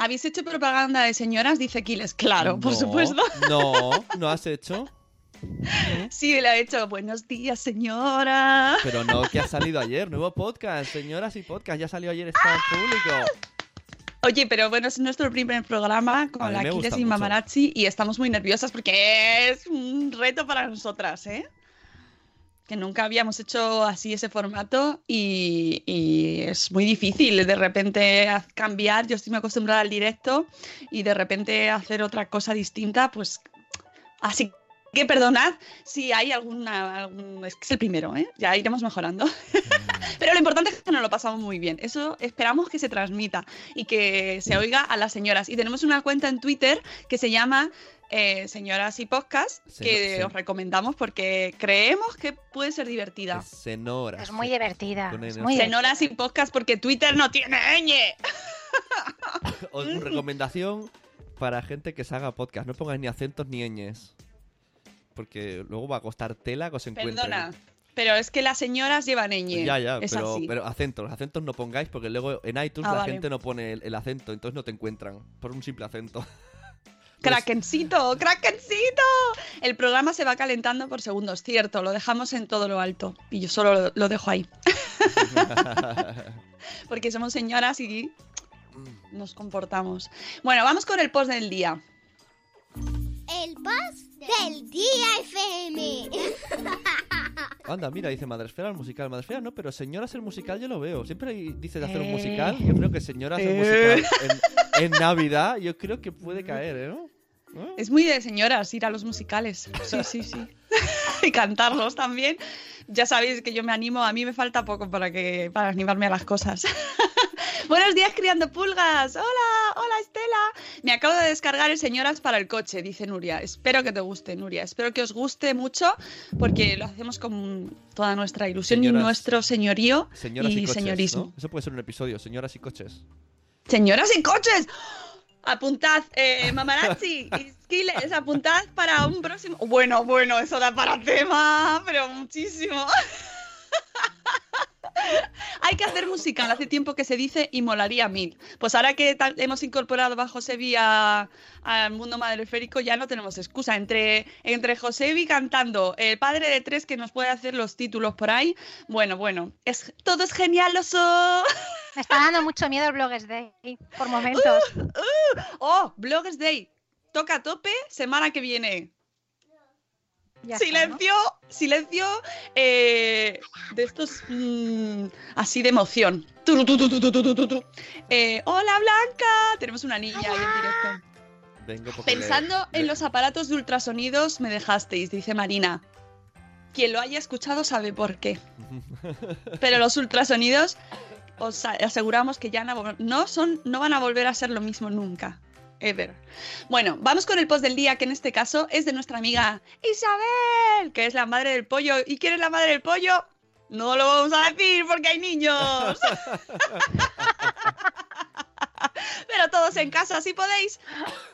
¿Habéis hecho propaganda de señoras? Dice Kiles. Claro, por supuesto. No, no has hecho. Sí, lo he hecho. Buenos días, señora. Pero no, que ha salido ayer, nuevo podcast, señoras y podcast, ya salió ayer, está en público. Oye, pero bueno, es nuestro primer programa con la Kiles y. Mamarazzi y estamos muy nerviosas porque es un reto para nosotras, ¿eh? Que nunca habíamos hecho así ese formato y, y es muy difícil de repente cambiar. Yo estoy muy acostumbrada al directo y de repente hacer otra cosa distinta, pues así que perdonad si hay alguna. algún- es que es el primero, ¿eh? Ya iremos mejorando. Pero lo importante es que nos lo pasamos muy bien. Eso esperamos que se transmita y que se oiga a las señoras. Y tenemos una cuenta en Twitter que se llama eh, Señoras y Podcast, Se- que se- os recomendamos porque creemos que puede ser divertida. Senora. Es muy divertida. Es muy. Señoras y Podcast porque Twitter no tiene ñ. Os- una recomendación para gente que se haga podcast, no pongáis ni acentos ni ñes. Porque luego va a costar tela que os encuentren. Perdona. Pero es que las señoras llevan ñ. Ya, ya, es pero, así. pero acentos, acentos no pongáis porque luego en iTunes Ah, la vale. gente no pone el, el acento, entonces no te encuentran por un simple acento. Krakencito, Krakencito. El programa se va calentando por segundos, cierto, lo dejamos en todo lo alto y yo solo lo, lo dejo ahí. Porque somos señoras y nos comportamos. Bueno, vamos con el post del día. El post del día FM. Anda, mira, dice Madresfera el musical. Madresfera no, pero Señoras el musical yo lo veo. Siempre hay- dice de hacer un Eh. musical. Yo creo que Señoras el Eh. musical en, en Navidad yo creo que puede caer, ¿eh? ¿no? ¿No? Es muy de señoras ir a los musicales. Sí, sí, sí. y cantarlos también. Ya sabéis que yo me animo, a mí me falta poco para que para animarme a las cosas. Buenos días, criando pulgas. Hola, hola Estela. Me acabo de descargar el Señoras para el coche, dice Nuria. Espero que te guste, Nuria. Espero que os guste mucho porque lo hacemos con toda nuestra ilusión y nuestro señorío Señoras y, y coches, señorismo. ¿no? Eso puede ser un episodio, Señoras y coches. Señoras y coches. Apuntad, eh, Mamarazzi y Skiles, apuntad para un próximo. Bueno, bueno, eso da para tema, pero muchísimo. Hay que hacer musical, hace tiempo que se dice y molaría mil. Pues ahora que hemos incorporado a Josebi al mundo madreférico, ya no tenemos excusa. Entre, entre Josebi cantando, el padre de tres que nos puede hacer los títulos por ahí, bueno, bueno, es, todo es genial, oso. Me está dando mucho miedo el Bloggers Day por momentos. Oh, Bloggers Day. Toca a tope semana que viene. Ya está, ¿no? silencio, silencio eh, de estos mm, así de emoción. Turu. Eh, Hola Blanca, tenemos una niña ahí en directo. Vengo porque Pensando le- en los aparatos de ultrasonidos me dejasteis, dice Marina. Quien lo haya escuchado sabe por qué. Pero los ultrasonidos os aseguramos que ya no, no son, no van a volver a ser lo mismo nunca. Ever. Bueno, vamos con el post del día, que en este caso es de nuestra amiga Isabel, que es la madre del pollo. ¿Y quién es la madre del pollo? No lo vamos a decir porque hay niños. Pero todos en casa, si podéis,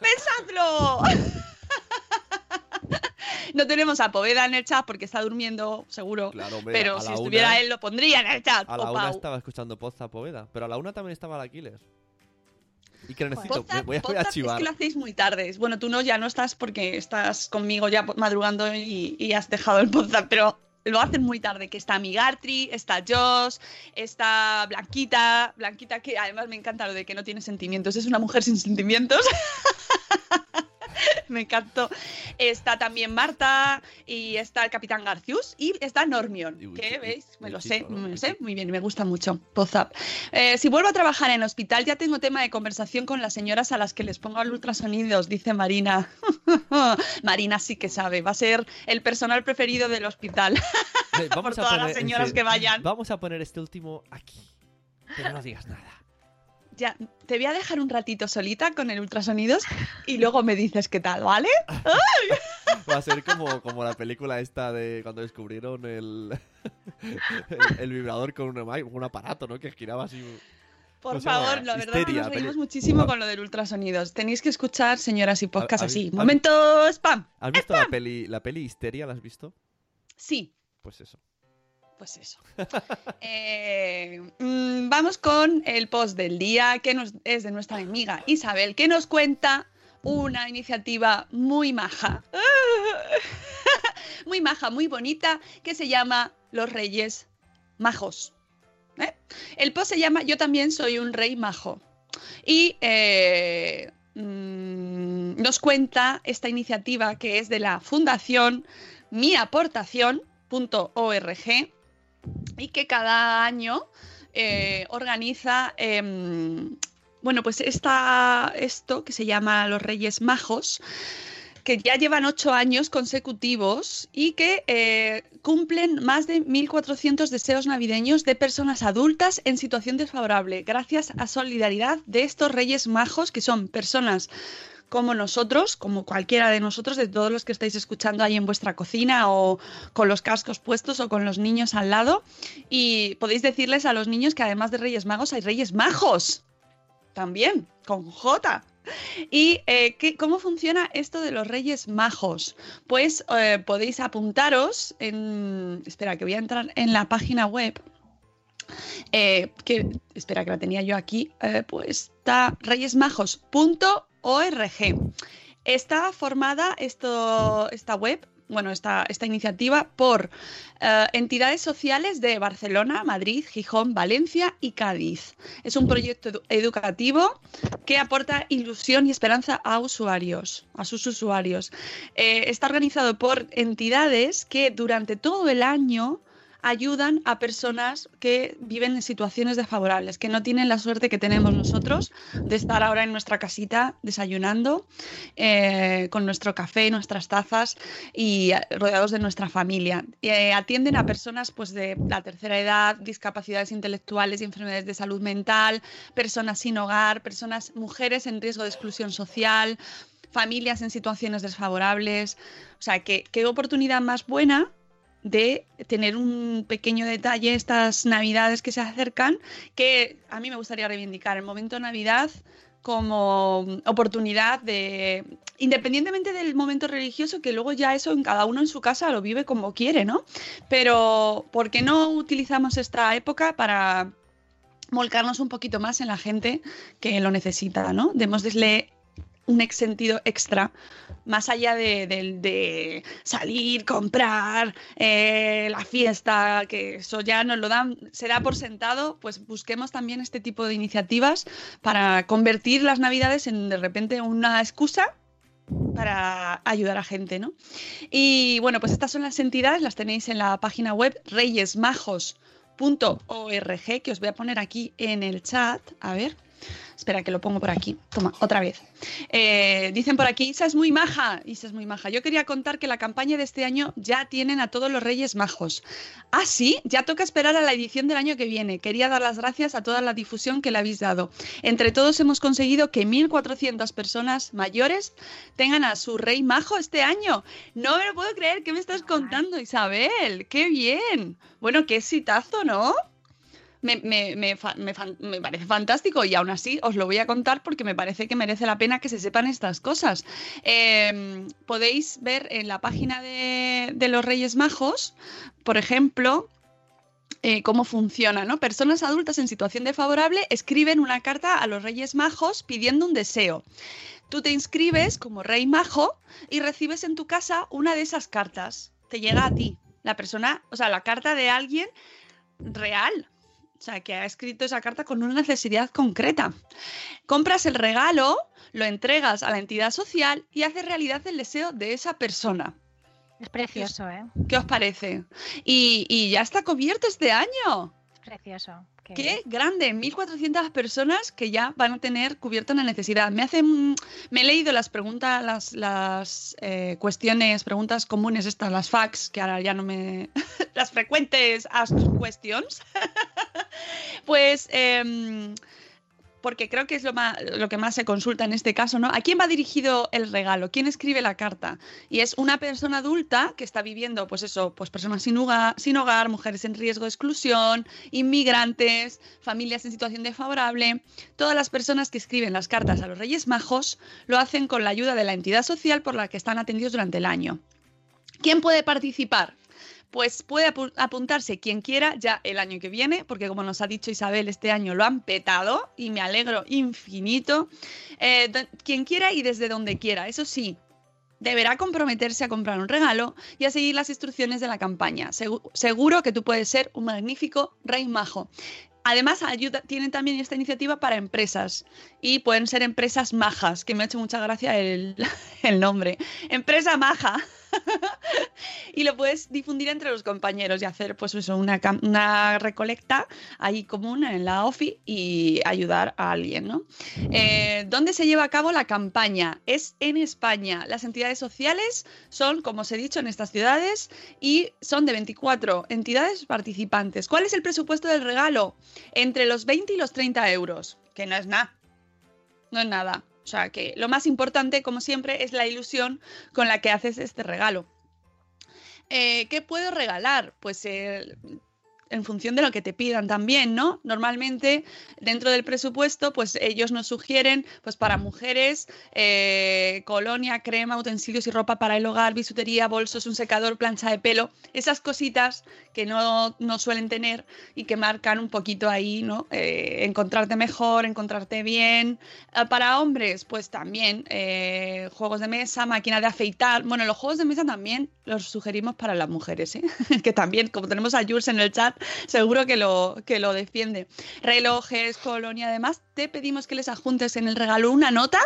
pensadlo. No tenemos a Poveda en el chat porque está durmiendo, seguro. Claro, hombre, pero a si estuviera una- él, lo pondría en el chat. A la o una Pau. estaba escuchando Poza Poveda, pero a la una también estaba la Aquiles. Y que necesito, voy a, voy a chivar. Es que lo hacéis muy tarde. Bueno, tú no, ya no estás porque estás conmigo ya madrugando y, y has dejado el podcast, pero lo hacen muy tarde, que está Migartri, está Joss, está Blanquita, Blanquita que además me encanta lo de que no tiene sentimientos, es una mujer sin sentimientos. me encantó. Está también Marta y está el Capitán Garcius y está Normion, que veis, me lo sé, me lo sé, muy bien, me gusta mucho. Pozap. Eh, si vuelvo a trabajar en hospital ya tengo tema de conversación con las señoras a las que les pongo al ultrasonidos, dice Marina. Marina sí que sabe, va a ser el personal preferido del hospital. Eh, Por todas las señoras que vayan. Vamos a poner este último aquí. Pero no digas nada. Ya, te voy a dejar un ratito solita con el ultrasonidos y luego me dices qué tal, ¿vale? Va a ser como, como la película esta de cuando descubrieron el, el, el vibrador con un, un aparato, ¿no? Que giraba así. Por favor, la verdad que Histeria, nos reímos muchísimo con lo del ultrasonidos. Tenéis que escuchar, señoras y podcast ¿Habéis- así. Momento spam. ¿Has visto la peli, la peli Histeria? ¿La has visto? Sí, Pues eso. Pues eso. Eh, mm, vamos con el post del día, que es de nuestra amiga Isabel, que nos cuenta una iniciativa muy maja. muy maja, muy bonita, que se llama Los Reyes Majos. ¿eh? El post se llama Yo también soy un rey majo. Y eh, mm, nos cuenta esta iniciativa que es de la Fundación miaportación.org y que cada año eh, organiza, em, bueno, pues esta, esto que se llama Los Reyes Majos, que ya llevan ocho años consecutivos y que eh, cumplen más de 1.400 deseos navideños de personas adultas en situación desfavorable, gracias a solidaridad de estos Reyes Majos, que son personas como nosotros, como cualquiera de nosotros, de todos los que estáis escuchando ahí en vuestra cocina o con los cascos puestos o con los niños al lado. Y podéis decirles a los niños que además de Reyes Magos hay Reyes Majos. También, con J. ¿Y eh, ¿qué- cómo funciona esto de los Reyes Majos? Pues eh, podéis apuntaros en... Espera, que voy a entrar en la página web. Eh, que, espera, que la tenía yo aquí. pues reyesmajos.org. Está formada esto, esta web, bueno, esta, esta iniciativa por eh, entidades sociales de Barcelona, Madrid, Gijón, Valencia y Cádiz. Es un proyecto edu- educativo que aporta ilusión y esperanza a usuarios, a sus usuarios. Eh, está organizado por entidades que durante todo el año ayudan a personas que viven en situaciones desfavorables, que no tienen la suerte que tenemos nosotros de estar ahora en nuestra casita desayunando eh, con nuestro café, nuestras tazas y eh, rodeados de nuestra familia. Eh, atienden a personas pues, de la tercera edad, discapacidades intelectuales y enfermedades de salud mental, personas sin hogar, personas, mujeres en riesgo de exclusión social, familias en situaciones desfavorables. O sea, que qué oportunidad más buena de tener un pequeño detalle estas navidades que se acercan, que a mí me gustaría reivindicar el momento Navidad como oportunidad de, independientemente del momento religioso, que luego ya eso en cada uno en su casa lo vive como quiere, ¿no? Pero ¿por qué no utilizamos esta época para volcarnos un poquito más en la gente que lo necesita, ¿no? Démosle un ex sentido extra, más allá de, de- de salir, comprar, eh, la fiesta, que eso ya nos lo dan, se da por sentado, pues busquemos también este tipo de iniciativas para convertir las navidades en de repente una excusa para ayudar a gente, ¿no? Y bueno, pues estas son las entidades, las tenéis en la página web reyesmajos.org, que os voy a poner aquí en el chat, a ver. Espera, que lo pongo por aquí. Toma, otra vez. Eh, dicen por aquí, Isa es muy maja. Isa es muy maja. Yo quería contar que la campaña de este año ya tienen a todos los Reyes Majos. Ah, sí, ya toca esperar a la edición del año que viene. Quería dar las gracias a toda la difusión que le habéis dado. Entre todos hemos conseguido que 1.400 personas mayores tengan a su rey majo este año. No me lo puedo creer. ¿Qué me estás contando, Isabel? ¡Qué bien! Bueno, qué exitazo, ¿no? Me, me- me me parece fantástico y aún así os lo voy a contar porque me parece que merece la pena que se sepan estas cosas. Eh, podéis ver en la página de, de los Reyes Majos, por ejemplo, eh, cómo funciona, ¿no? Personas adultas en situación desfavorable escriben una carta a los Reyes Majos pidiendo un deseo. Tú te inscribes como Rey Majo y recibes en tu casa una de esas cartas. Te llega a ti. La persona, o sea, la carta de alguien real, O sea, que ha escrito esa carta con una necesidad concreta. Compras el regalo, lo entregas a la entidad social y haces realidad el deseo de esa persona. Es precioso, ¿eh? ¿Qué os parece? Y, y ya está cubierto este año. Es precioso. Qué grande, 1.400 personas que ya van a tener cubierta una necesidad. Me hacen, me he leído las preguntas, las, las eh, cuestiones, preguntas comunes estas, las facts, que ahora ya no me, las frecuentes ask questions. pues em, porque creo que es lo, que más se consulta en este caso, ¿no? ¿A quién va dirigido el regalo? ¿Quién escribe la carta? Y es una persona adulta que está viviendo, pues eso, pues personas sin hogar, sin hogar mujeres en riesgo de exclusión, inmigrantes, familias en situación desfavorable. Todas las personas que escriben las cartas a los Reyes Majos lo hacen con la ayuda de la entidad social por la que están atendidos durante el año. ¿Quién puede participar? Pues puede apuntarse quien quiera ya el año que viene, porque como nos ha dicho Isabel, este año lo han petado y me alegro infinito. Eh, quien quiera y desde donde quiera, eso sí. Deberá comprometerse a comprar un regalo y a seguir las instrucciones de la campaña. seguro que tú puedes ser un magnífico rey majo. Además, ayuda, tienen también esta iniciativa para empresas y pueden ser empresas majas, que me ha hecho mucha gracia el, el nombre. Empresa maja. y lo puedes difundir entre los compañeros y hacer pues eso, una, recolecta ahí común en la OFI y ayudar a alguien, ¿no? Eh, ¿Dónde se lleva a cabo la campaña? Es en España. Las entidades sociales son, como os he dicho, en estas ciudades y son de 24 entidades participantes. ¿Cuál es el presupuesto del regalo? Entre los 20 y los 30 euros, que no es nada. No es nada. O sea que lo más importante, como siempre, es la ilusión con la que haces este regalo. Eh, ¿Qué puedo regalar? Pues eh, en función de lo que te pidan también, ¿no? Normalmente dentro del presupuesto, pues ellos nos sugieren, pues para mujeres, eh, colonia, crema, utensilios y ropa para el hogar, bisutería, bolsos, un secador, plancha de pelo, esas cositas que no, no suelen tener y que marcan un poquito ahí, ¿no? Eh, encontrarte mejor, encontrarte bien. Ah, para hombres, pues también eh, juegos de mesa, máquina de afeitar. Bueno, los juegos de mesa también los sugerimos para las mujeres, ¿eh? que también, como tenemos a Jules en el chat, seguro que lo, que lo defiende. Relojes, colonia, además, te pedimos que les adjuntes en el regalo una nota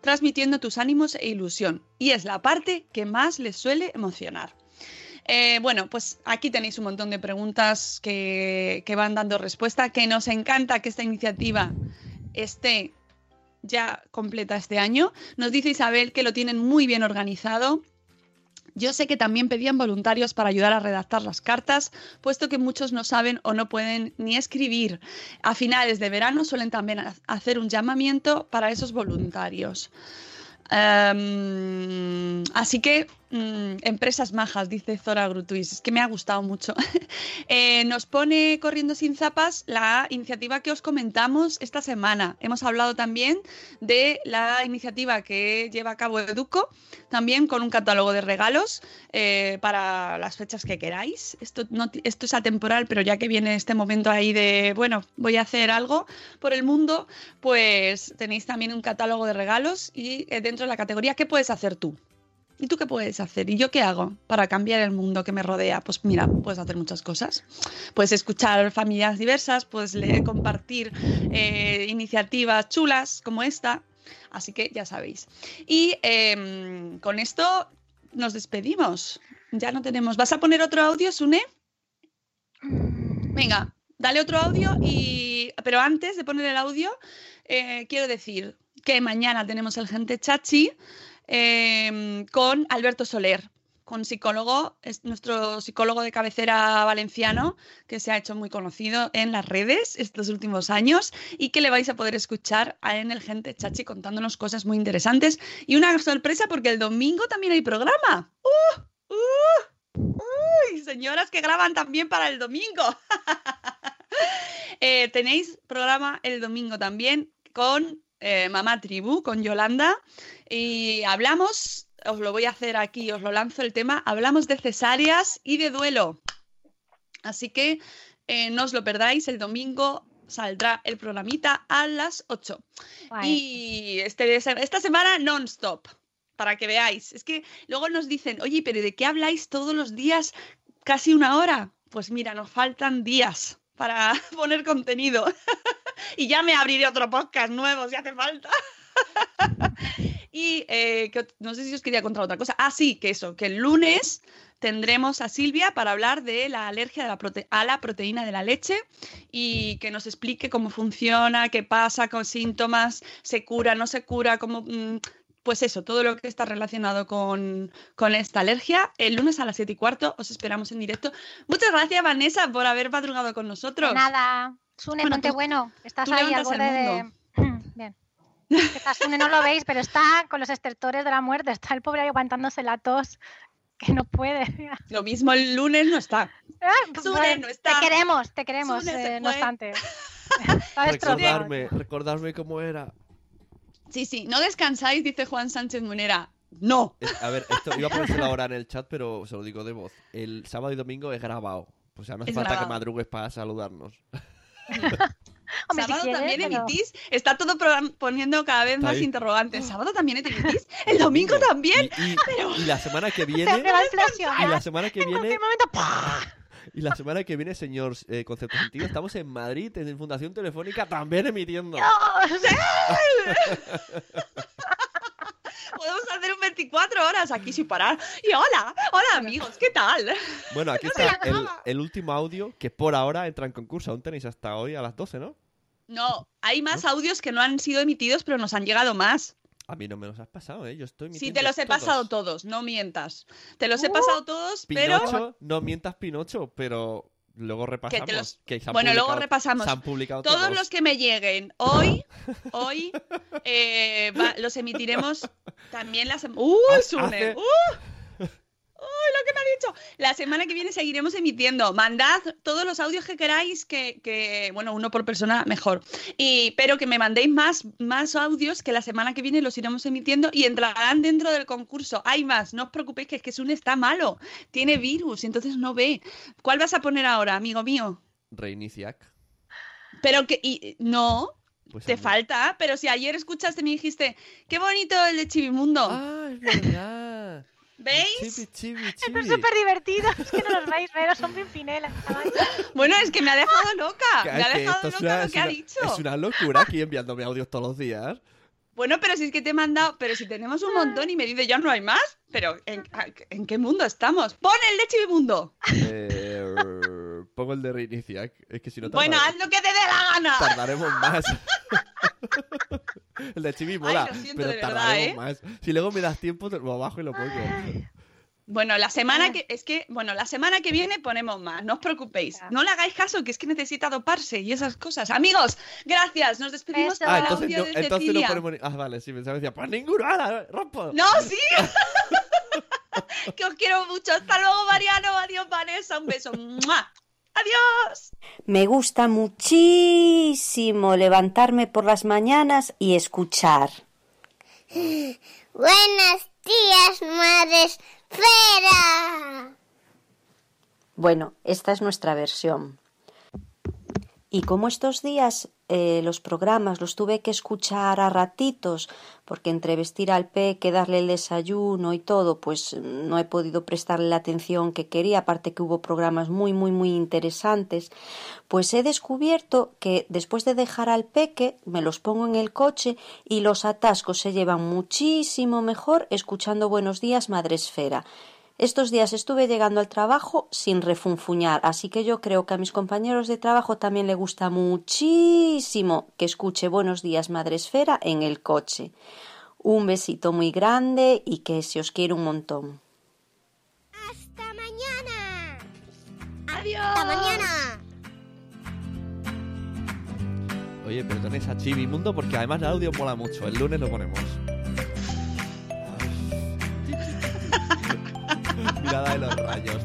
transmitiendo tus ánimos e ilusión. Y es la parte que más les suele emocionar. Eh, bueno, pues aquí tenéis un montón de preguntas que, que van dando respuesta, que nos encanta que esta iniciativa esté ya completa este año. Nos dice Isabel que lo tienen muy bien organizado, yo sé que también pedían voluntarios para ayudar a redactar las cartas, puesto que muchos no saben o no pueden ni escribir. A finales de verano suelen también hacer un llamamiento para esos voluntarios. Em, así que Mm, empresas majas, dice Zora Grutuis. Es que me ha gustado mucho. Eh, nos pone corriendo sin zapas la iniciativa que os comentamos esta semana. Hemos hablado también de la iniciativa que lleva a cabo Educo, también con un catálogo de regalos eh, para las fechas que queráis. Esto, es atemporal, pero ya que viene este momento ahí de, bueno, voy a hacer algo por el mundo, pues tenéis también un catálogo de regalos y eh, dentro de la categoría, ¿qué puedes hacer tú? ¿Y tú qué puedes hacer? ¿Y yo qué hago para cambiar el mundo que me rodea? Pues mira, puedes hacer muchas cosas. Puedes escuchar familias diversas, puedes compartir eh, iniciativas chulas como esta. Así que ya sabéis. Y em, con esto nos despedimos. Ya no tenemos. ¿Vas a poner otro audio, Sune? Venga, dale otro audio y. Pero antes de poner el audio, eh, quiero decir que mañana tenemos el Gente Chachi. Em, con Alberto Soler, con psicólogo, es nuestro psicólogo de cabecera valenciano, que se ha hecho muy conocido en las redes estos últimos años y que le vais a poder escuchar en el Gente Chachi contándonos cosas muy interesantes. Y una sorpresa porque el domingo también hay programa. ¡Uh! ¡Uh! ¡Uy! Señoras que graban también para el domingo. Eh, tenéis programa el domingo también con eh, Mamá Tribu, con Yolanda. Y hablamos, os lo voy a hacer aquí, os lo lanzo el tema, hablamos de cesáreas y de duelo. Así que eh, no os lo perdáis, el domingo saldrá el programita a las 8. Y este, esta semana non-stop, para que veáis. Es que luego nos dicen, oye, pero ¿de qué habláis todos los días casi una hora? Pues mira, nos faltan días para poner contenido. y ya me abriré otro podcast nuevo si hace falta. y eh, que no sé si os quería contar otra cosa. Ah, sí, que eso, que el lunes tendremos a Silvia para hablar de la alergia de la a la proteína de la leche y que nos explique cómo funciona, qué pasa con síntomas, se cura, no se cura, cómo... mm, Pues eso, todo lo que está relacionado con, con esta alergia. El lunes a las 7 y cuarto os esperamos en directo. Muchas gracias, Vanessa, por haber madrugado con nosotros. Nada. Sune, Bueno, ponte tú- bueno. Estás ahí al borde de. Bien. Que está Sune, no lo veis, pero está con los estertores de la muerte. Está el pobre ahí aguantándose la tos. Que no puede. Lo mismo el lunes no está. Ah, pues Sune bueno, no está. Te queremos, te queremos, eh, no obstante. Recordarme, recordarme cómo era. Sí, sí, no descansáis, dice Juan Sánchez Munera. No. A ver, esto iba a ponérselo ahora en el chat, pero se lo digo de voz. El sábado y domingo es grabado. O sea, no hace Es falta que grabado. madrugues para saludarnos. Hombre, si ¿Sábado quieres, también pero- emitís? Está todo poniendo cada vez más interrogantes. ¿Sábado también emitís? ¿El domingo también? Y, y la semana que viene. va a. Y la semana que En viene. Y la semana que viene, señor eh, Concepto Sentido, estamos en Madrid, en Fundación Telefónica, también emitiendo. Podemos hacer un 24 horas aquí sin parar. Y hola, hola amigos, ¿qué tal? Bueno, aquí está el, el último audio que por ahora entra en concurso. Aún tenéis hasta hoy a las 12, ¿no? No, hay más audios que no han sido emitidos, pero nos han llegado más. A mí no me los has pasado, ¿eh? Yo estoy Sí, te los he todos. pasado todos, no mientas. Te los he Uh, pasado todos, pero... Pinocho, no mientas Pinocho, pero luego repasamos. los- que Bueno, luego repasamos. Se han publicado Todos todos. los que me lleguen hoy, hoy, eh, va- los emitiremos también la semana. ¡Uh, Hace-! ¡Uh! ¡Uy, lo que me ha dicho! La semana que viene seguiremos emitiendo. Mandad todos los audios que queráis, que, que, bueno, uno por persona mejor. Y, pero que me mandéis más, más audios que la semana que viene los iremos emitiendo y entrarán dentro del concurso. Hay más, no os preocupéis que es que Sune está malo. Tiene virus, entonces no ve. ¿Cuál vas a poner ahora, amigo mío? Reiniciac. Pero que, y, no, Pues te falta, pero si ayer escuchaste y me dijiste, qué bonito el de Chivimundo. Ah, es verdad. ¿Veis? Chibi, chibi, Esto chibi. es súper divertido. Es que no los veis, pero son pimpinelas. Bueno, es que me ha dejado loca. Me ha dejado loca una, lo que ha dicho. es una locura aquí enviándome audios todos los días. Bueno, pero si es que te he mandado, pero si tenemos un montón y me dice ya no hay más, pero ¿en, en qué mundo estamos? Pon el de Chivimundo. Eh, pongo el de Reiniciac. Es que si no Bueno, haz lo que te dé la gana. tardaremos más. el de Chibi mola, lo siento pero de verdad, tardaremos ¿eh? más. Si luego me das tiempo, te lo bajo y lo pongo. Bueno, la semana que es que, bueno, la semana que viene ponemos más, no os preocupéis. No le hagáis caso, que es que necesita doparse y esas cosas. Amigos, gracias. Nos despedimos Ah, el entonces audio no, de entonces no ponemos... ni- Ah, vale, sí, pensaba que decía, pues ninguno, ¡hala, rompo! No, sí. que os quiero mucho. Hasta luego, Mariano. Adiós, Vanessa. Un beso. ¡Mua! Adiós. Me gusta muchísimo levantarme por las mañanas y escuchar. Buenos días, Madre Esfera. Bueno, esta es nuestra versión. Y como estos días eh, los programas los tuve que escuchar a ratitos, porque entre vestir al peque, darle el desayuno y todo, pues no he podido prestarle la atención que quería, aparte que hubo programas muy, muy, muy interesantes, pues he descubierto que después de dejar al peque, me los pongo en el coche y los atascos se llevan muchísimo mejor escuchando Buenos días, Madre Esfera. Estos días estuve llegando al trabajo sin refunfuñar, así que yo creo que a mis compañeros de trabajo también le gusta muchísimo que escuche Buenos días Madre Esfera en el coche. Un besito muy grande y que se os quiere un montón. Hasta mañana. Adiós. Hasta mañana. Oye, perdones a Chibi Mundo porque además el audio mola mucho. El lunes lo ponemos. Mirada de los rayos.